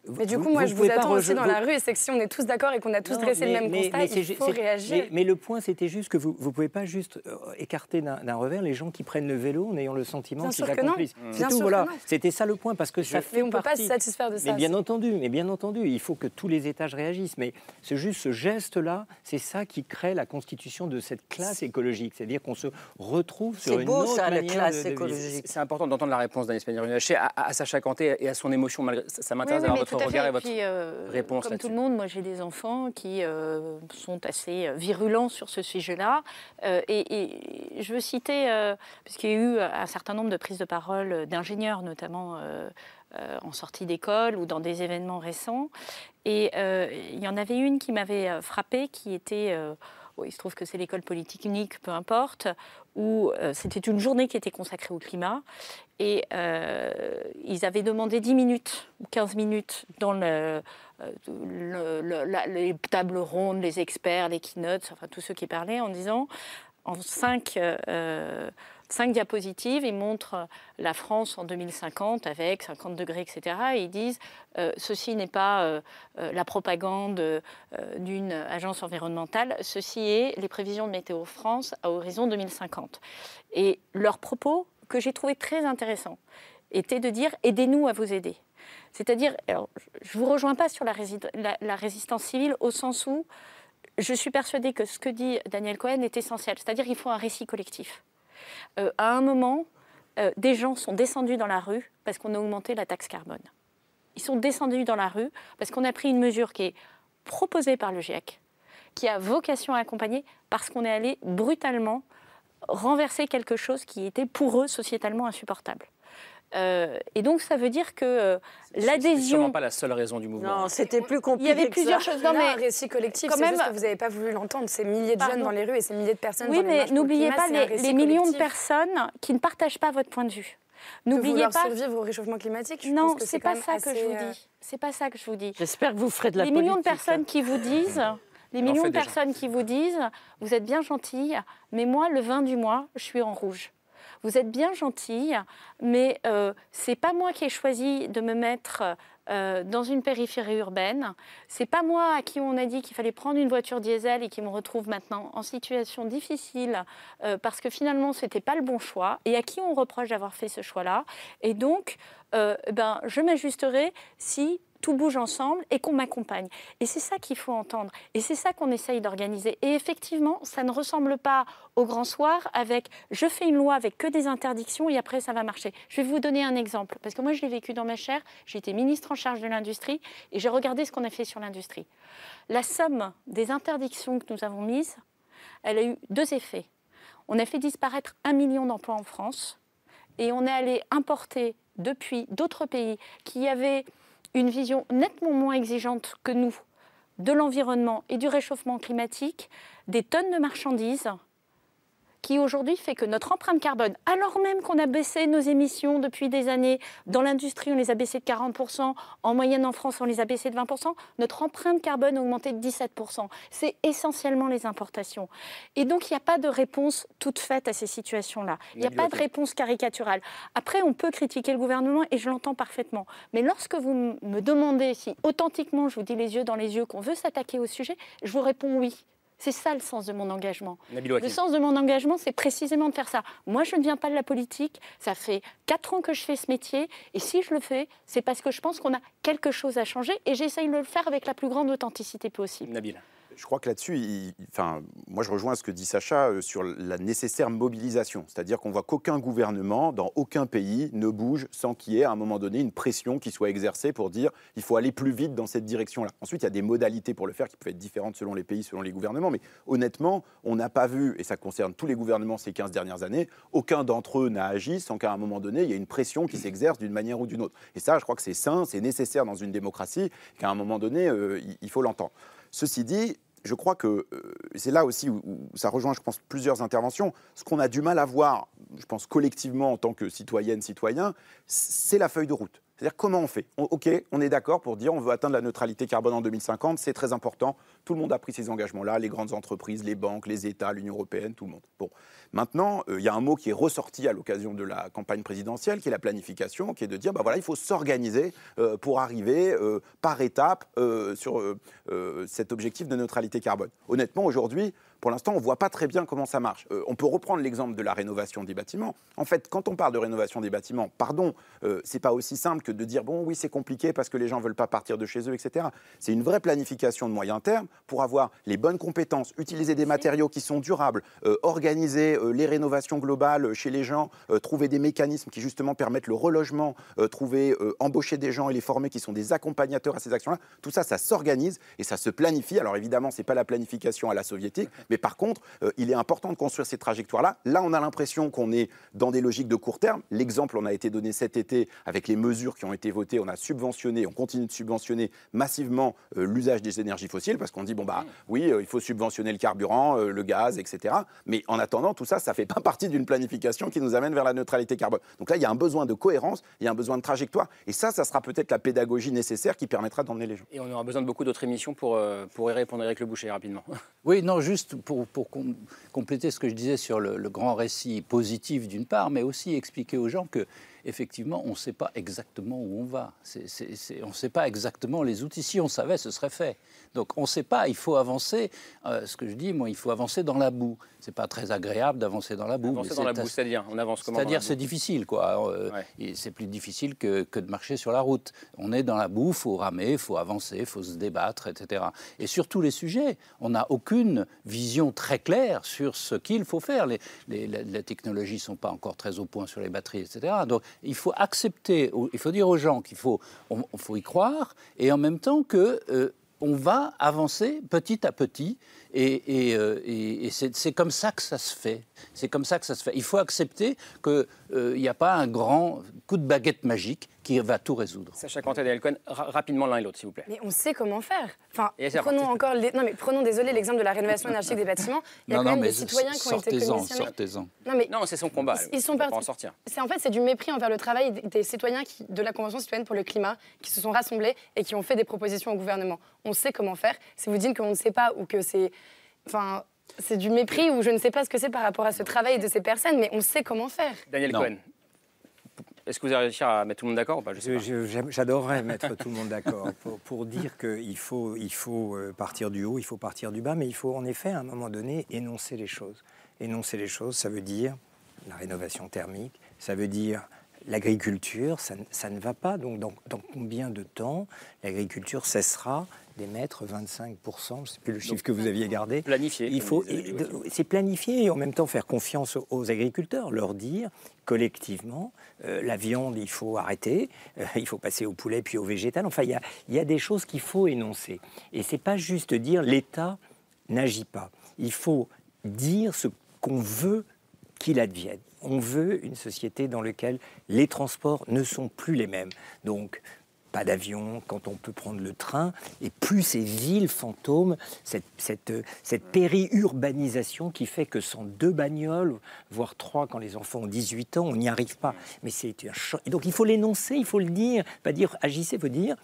mais du coup, moi, je vous attends aussi dans la rue, et c'est que si on est tous d'accord et qu'on a tous dressé le même constat, il faut réagir. Mais, le point, c'était juste que vous ne pouvez pas juste euh, écarter d'un revers les gens qui prennent le vélo en ayant le sentiment qu'ils accomplissent. C'est tout, voilà. C'était ça le point, parce que ça fait on ne peut pas se satisfaire de ça. Mais bien entendu, mais bien entendu, il faut que tous les étages réagissent. Mais c'est juste ce geste-là, c'est ça qui crée la constitution de cette classe écologique. C'est-à-dire qu'on se retrouve sur une beau, autre ça, manière la classe écologique. C'est important d'entendre la réponse d'Agnès Pannier-Runacher à, à, Sacha Kanté et à son émotion. Ça m'intéresse votre regard et votre euh, réponse Comme tout le monde, moi j'ai des enfants qui euh, sont assez euh, virulents sur ce sujet-là. Et, je veux citer, puisqu'il y a eu un certain nombre de prises de parole d'ingénieurs, notamment en sortie d'école ou dans des événements récents. Et il y en avait une qui m'avait frappée, qui était il se trouve que c'est l'école polytechnique, peu importe, où euh, c'était une journée qui était consacrée au climat. Et euh, ils avaient demandé 10 minutes ou 15 minutes dans le, les tables rondes, les experts, les keynotes, enfin tous ceux qui parlaient, en disant en cinq cinq diapositives. Ils montrent la France en 2050 avec 50 degrés, etc. Et ils disent euh, ceci n'est pas euh, euh, la propagande d'une agence environnementale, ceci est les prévisions de Météo France à horizon 2050. Et leur propos, que j'ai trouvé très intéressant, était de dire aidez-nous à vous aider. C'est-à-dire, je ne vous rejoins pas sur la, la résistance civile au sens où je suis persuadée que ce que dit Daniel Cohen est essentiel. C'est-à-dire qu'il faut un récit collectif. Euh, à un moment, euh, des gens sont descendus dans la rue parce qu'on a augmenté la taxe carbone. Ils sont descendus dans la rue parce qu'on a pris une mesure qui est proposée par le GIEC, qui a vocation à accompagner, parce qu'on est allé brutalement renverser quelque chose qui était pour eux sociétalement insupportable. Euh, et donc, ça veut dire que euh, l'adhésion. C'est sûrement pas la seule raison du mouvement. Non, c'était plus compliqué. Il y avait plusieurs choses. Non, mais un récit collectif, c'est juste que vous n'avez pas voulu l'entendre. Ces milliers de jeunes dans les rues et ces milliers de personnes oui, dans les Oui, mais n'oubliez pas les, millions de personnes qui ne partagent pas votre point de vue. N'oubliez pas survivre au réchauffement climatique. Je non, c'est pas ça que je vous euh, dis. C'est pas ça que je vous dis. J'espère que vous ferez de la Les millions de personnes qui vous disent. Les millions de personnes qui vous disent, vous êtes bien gentille, mais moi, le 20 du mois, je suis en rouge vous êtes bien gentille, mais euh, c'est pas moi qui ai choisi de me mettre euh, dans une périphérie urbaine. C'est pas moi à qui on a dit qu'il fallait prendre une voiture diesel et qui me retrouve maintenant en situation difficile euh, parce que finalement c'était pas le bon choix et à qui on reproche d'avoir fait ce choix-là. Et donc, euh, ben, je m'ajusterai si tout bouge ensemble et qu'on m'accompagne. Et c'est ça qu'il faut entendre. Et c'est ça qu'on essaye d'organiser. Et effectivement, ça ne ressemble pas au grand soir avec je fais une loi avec que des interdictions et après ça va marcher. Je vais vous donner un exemple. Parce que moi, je l'ai vécu dans ma chair. J'ai été ministre en charge de l'industrie et j'ai regardé ce qu'on a fait sur l'industrie. La somme des interdictions que nous avons mises, elle a eu deux effets. On a fait disparaître un million d'emplois en France et on est allé importer depuis d'autres pays qui avaient une vision nettement moins exigeante que nous de l'environnement et du réchauffement climatique, des tonnes de marchandises qui aujourd'hui fait que notre empreinte carbone, alors même qu'on a baissé nos émissions depuis des années, dans l'industrie on les a baissées de 40%, en moyenne en France on les a baissées de 20%, notre empreinte carbone a augmenté de 17%. C'est essentiellement les importations. Et donc il n'y a pas de réponse toute faite à ces situations-là. Il n'y a pas de réponse caricaturale. Après on peut critiquer le gouvernement et je l'entends parfaitement. Mais lorsque vous me demandez si authentiquement je vous dis les yeux dans les yeux qu'on veut s'attaquer au sujet, je vous réponds oui. C'est ça le sens de mon engagement. Le sens de mon engagement, c'est précisément de faire ça. Moi, je ne viens pas de la politique. Ça fait quatre ans que je fais ce métier. Et si je le fais, c'est parce que je pense qu'on a quelque chose à changer. Et j'essaye de le faire avec la plus grande authenticité possible. Nabil je crois que là-dessus, enfin, moi je rejoins ce que dit Sacha euh, sur la nécessaire mobilisation. C'est-à-dire qu'on voit qu'aucun gouvernement dans aucun pays ne bouge sans qu'il y ait à un moment donné une pression qui soit exercée pour dire il faut aller plus vite dans cette direction-là. Ensuite, il y a des modalités pour le faire qui peuvent être différentes selon les pays, selon les gouvernements. Mais honnêtement, on n'a pas vu, et ça concerne tous les gouvernements ces 15 dernières années, aucun d'entre eux n'a agi sans qu'à un moment donné, il y ait une pression qui s'exerce d'une manière ou d'une autre. Et ça, je crois que c'est sain, c'est nécessaire dans une démocratie, qu'à un moment donné, euh, il faut l'entendre. Ceci dit, je crois que euh, c'est là aussi où, ça rejoint, je pense, plusieurs interventions. Ce qu'on a du mal à voir, je pense, collectivement en tant que citoyenne, citoyen, c'est la feuille de route. C'est-à-dire comment on fait? Ok, on est d'accord pour dire on veut atteindre la neutralité carbone en 2050, c'est très important. Tout le monde a pris ces engagements-là, les grandes entreprises, les banques, les États, l'Union européenne, tout le monde. Bon, maintenant, euh, il y a un mot qui est ressorti à l'occasion de la campagne présidentielle, qui est la planification, qui est de dire bah voilà, il faut s'organiser euh, pour arriver euh, par étapes sur cet objectif de neutralité carbone. Honnêtement, aujourd'hui, pour l'instant, on ne voit pas très bien comment ça marche. Euh, on peut reprendre l'exemple de la rénovation des bâtiments. En fait, quand on parle de rénovation des bâtiments, pardon, euh, c'est pas aussi simple que de dire bon, oui, c'est compliqué parce que les gens ne veulent pas partir de chez eux, etc. C'est une vraie planification de moyen terme pour avoir les bonnes compétences, utiliser des matériaux qui sont durables, euh, organiser les rénovations globales chez les gens, trouver des mécanismes qui justement permettent le relogement, trouver, embaucher des gens et les former qui sont des accompagnateurs à ces actions-là. Tout ça, ça s'organise et ça se planifie. Alors évidemment, c'est pas la planification à la soviétique, Mais par contre, euh, il est important de construire ces trajectoires-là. Là, on a l'impression qu'on est dans des logiques de court terme. L'exemple, on a été donné cet été avec les mesures qui ont été votées. On a subventionné, on continue de subventionner massivement euh, l'usage des énergies fossiles parce qu'on dit, bon, bah oui, euh, il faut subventionner le carburant, euh, le gaz, etc. Mais en attendant, tout ça, ça ne fait pas partie d'une planification qui nous amène vers la neutralité carbone. Donc là, il y a un besoin de cohérence, il y a un besoin de trajectoire. Et ça, ça sera peut-être la pédagogie nécessaire qui permettra d'emmener les gens. Et on aura besoin de beaucoup d'autres émissions pour, euh, pour y répondre, Eric Le Boucher, rapidement. Oui, non, juste pour, pour com- compléter ce que je disais sur le grand récit positif d'une part, mais aussi expliquer aux gens que effectivement, on ne sait pas exactement où on va. On ne sait pas exactement les outils. Si on savait, ce serait fait. Donc on ne sait pas. Il faut avancer. euh, ce que je dis, moi, il faut avancer dans la boue. C'est pas très agréable d'avancer dans la boue. Avancer dans la boue, c'est-à-dire, on avance comment C'est-à-dire, c'est difficile, quoi. Euh, C'est plus difficile que, que de marcher sur la route. On est dans la boue, faut ramer, faut avancer, faut se débattre, etc. Et sur tous les sujets, on n'a aucune vision très claire sur ce qu'il faut faire. Les, les, la- les technologies ne sont pas encore très au point sur les batteries, etc. Donc, il faut accepter, il faut dire aux gens qu'il faut, on, faut y croire, et en même temps que euh, on va avancer petit à petit, et, euh, c'est comme ça que ça se fait. C'est comme ça que ça se fait. Il faut accepter qu'il n'y a pas un grand coup de baguette magique qui va tout résoudre. Sacha Cantet et Cohen, ra- rapidement l'un et l'autre, s'il vous plaît. Mais on sait comment faire. Enfin, prenons encore, les- non mais prenons désolé l'exemple de la rénovation énergétique des bâtiments. Il y a Non, quand non, même mais des citoyens qui ont été sortez-en, commissionnés. sortez-en. Non mais Non, c'est son combat. Ils- ils sont partis. en sortir. C'est en fait c'est du mépris envers le travail des- citoyens qui- de la Convention citoyenne pour le climat qui se sont rassemblés et qui ont fait des propositions au gouvernement. On sait comment faire. Si vous dites qu'on ne sait pas ou que c'est, enfin, c'est du mépris ou je ne sais pas ce que c'est par rapport à ce travail de ces personnes, mais on sait comment faire. Daniel Cohen, est-ce que vous allez réussir à mettre tout le monde d'accord J'adorerais mettre tout le monde d'accord pour, pour dire qu'il faut, il faut euh, partir du haut, il faut partir du bas, mais il faut en effet à un moment donné énoncer les choses. Énoncer les choses, ça veut dire la rénovation thermique, ça veut dire l'agriculture, ça, ne- ça ne va pas. Donc dans, dans combien de temps l'agriculture cessera d'émettre 25%, je ne sais plus le chiffre que vous aviez gardé. Planifié. Il faut, c'est planifier et en même temps faire confiance aux, aux agriculteurs, leur dire collectivement, euh, la viande, il faut arrêter, euh, il faut passer au poulet puis au végétal. Enfin, il y y a des choses qu'il faut énoncer. Et c'est pas juste dire l'État n'agit pas. Il faut dire ce qu'on veut qu'il advienne. On veut une société dans laquelle les transports ne sont plus les mêmes. Donc, pas d'avion, quand on peut prendre le train, et plus ces villes fantômes, cette, cette, cette périurbanisation qui fait que sans deux bagnoles, voire trois quand les enfants ont 18 ans, on n'y arrive pas. Mais c'est un choc. Et donc il faut l'énoncer, il faut le dire, pas dire agissez, faut dire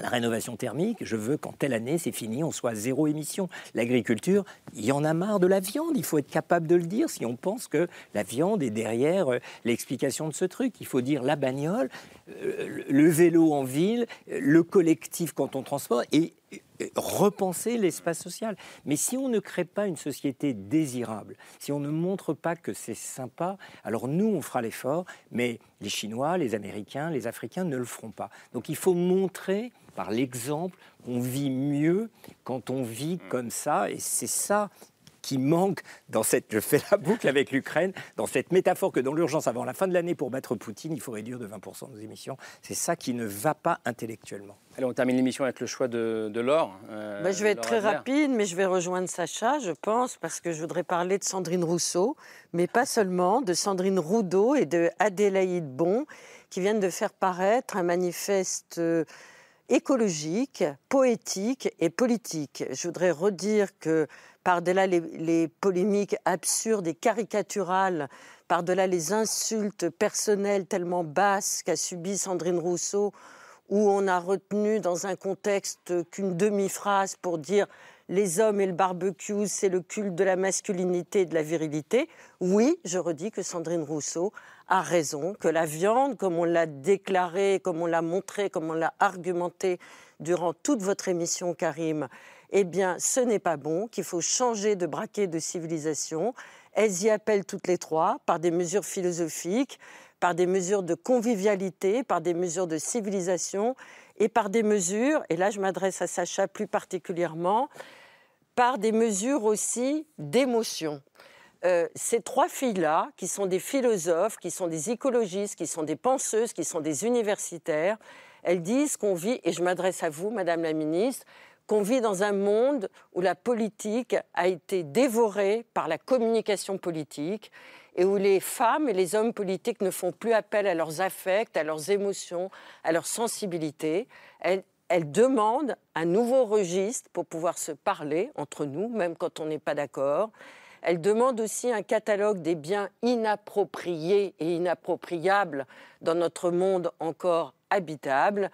la rénovation thermique, je veux qu'en telle année, c'est fini, on soit à zéro émission. L'agriculture, il y en a marre de la viande, il faut être capable de le dire si on pense que la viande est derrière euh, l'explication de ce truc. Il faut dire la bagnole, euh, le vélo en ville, euh, le collectif quand on transporte repenser l'espace social. Mais si on ne crée pas une société désirable, si on ne montre pas que c'est sympa, alors nous, on fera l'effort, mais les Chinois, les Américains, les Africains ne le feront pas. Donc il faut montrer par l'exemple qu'on vit mieux quand on vit comme ça, et c'est ça qui manque dans cette, je fais la boucle avec l'Ukraine, dans cette métaphore que dans l'urgence avant la fin de l'année pour battre Poutine, il faut réduire de 20% nos émissions. C'est ça qui ne va pas intellectuellement. Allez, on termine l'émission avec le choix de, de Laure. euh, Bah, je vais être très rapide, mais je vais rejoindre Sacha, je pense, parce que je voudrais parler de Sandrine Rousseau, mais pas seulement, de Sandrine Roudot et de Adélaïde Bon, qui viennent de faire paraître un manifeste euh, écologique, poétique et politique. Je voudrais redire que par-delà les, les polémiques absurdes et caricaturales, par-delà les insultes personnelles tellement basses qu'a subi Sandrine Rousseau, où on a retenu dans un contexte qu'une demi-phrase pour dire les hommes et le barbecue, c'est le culte de la masculinité et de la virilité. Oui, je redis que Sandrine Rousseau a raison, que la viande, comme on l'a déclaré, comme on l'a montré, comme on l'a argumenté durant toute votre émission, Karim, eh bien, ce n'est pas bon, qu'il faut changer de braquet de civilisation. Elles y appellent toutes les trois par des mesures philosophiques, par des mesures de convivialité, par des mesures de civilisation et par des mesures, et là je m'adresse à Sacha plus particulièrement, par des mesures aussi d'émotion. Euh, ces trois filles-là, qui sont des philosophes, qui sont des écologistes, qui sont des penseuses, qui sont des universitaires, elles disent qu'on vit, et je m'adresse à vous, Madame la Ministre, qu'on vit dans un monde où la politique a été dévorée par la communication politique et où les femmes et les hommes politiques ne font plus appel à leurs affects, à leurs émotions, à leur sensibilité. Elles, elles demandent un nouveau registre pour pouvoir se parler entre nous, même quand on n'est pas d'accord. Elles demandent aussi un catalogue des biens inappropriés et inappropriables dans notre monde encore habitable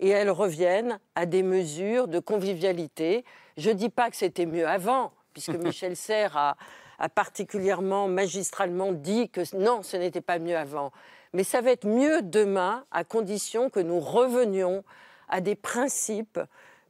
et elles reviennent à des mesures de convivialité. Je ne dis pas que c'était mieux avant, puisque Michel Serres a, a, particulièrement magistralement dit que non, ce n'était pas mieux avant. Mais ça va être mieux demain, à condition que nous revenions à des principes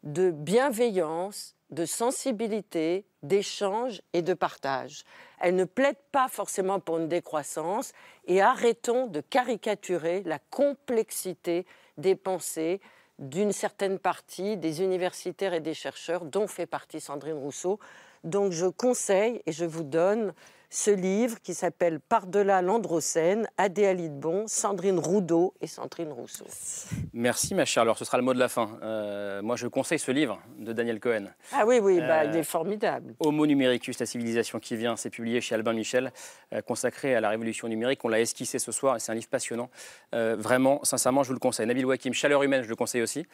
de bienveillance, de sensibilité, d'échange et de partage. Elle ne plaide pas forcément pour une décroissance et arrêtons de caricaturer la complexité des pensées, d'une certaine partie des universitaires et des chercheurs, dont fait partie Sandrine Rousseau. Donc je conseille et je vous donne ce livre qui s'appelle Par-delà l'Androcène, Adéa Lidbon, Sandrine Roudot et Sandrine Rousseau. Merci ma chère, alors ce sera le mot de la fin. Euh, moi je conseille ce livre de Daniel Cohen. Ah oui, oui, bah, il est formidable. Homo numericus, la civilisation qui vient, c'est publié chez Albin Michel, euh, consacré à la révolution numérique. On l'a esquissé ce soir et c'est un livre passionnant. Euh, vraiment, sincèrement, je vous le conseille. Nabil Wakim, Chaleur humaine, je le conseille aussi.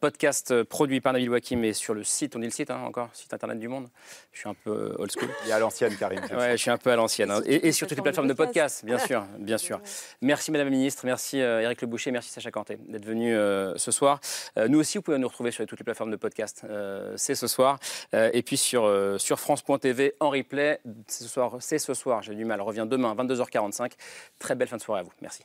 podcast produit par Nabil Wakim et sur le site, on dit le site hein, encore, site internet du monde. Je suis un peu old school. Il y a l'ancienne, Karim. Ouais, je suis un peu à l'ancienne. Hein. Et, et, sur toutes les plateformes de podcast, bien sûr, bien sûr. Merci Madame la Ministre, merci euh, Éric Le Boucher, merci Sacha Canté d'être venu euh, ce soir. Euh, nous aussi, vous pouvez nous retrouver sur toutes les plateformes de podcast. Euh, c'est ce soir. Et puis sur, sur France.tv en replay. Ce soir, c'est ce soir, j'ai du mal. revient demain, 22h45. Très belle fin de soirée à vous. Merci.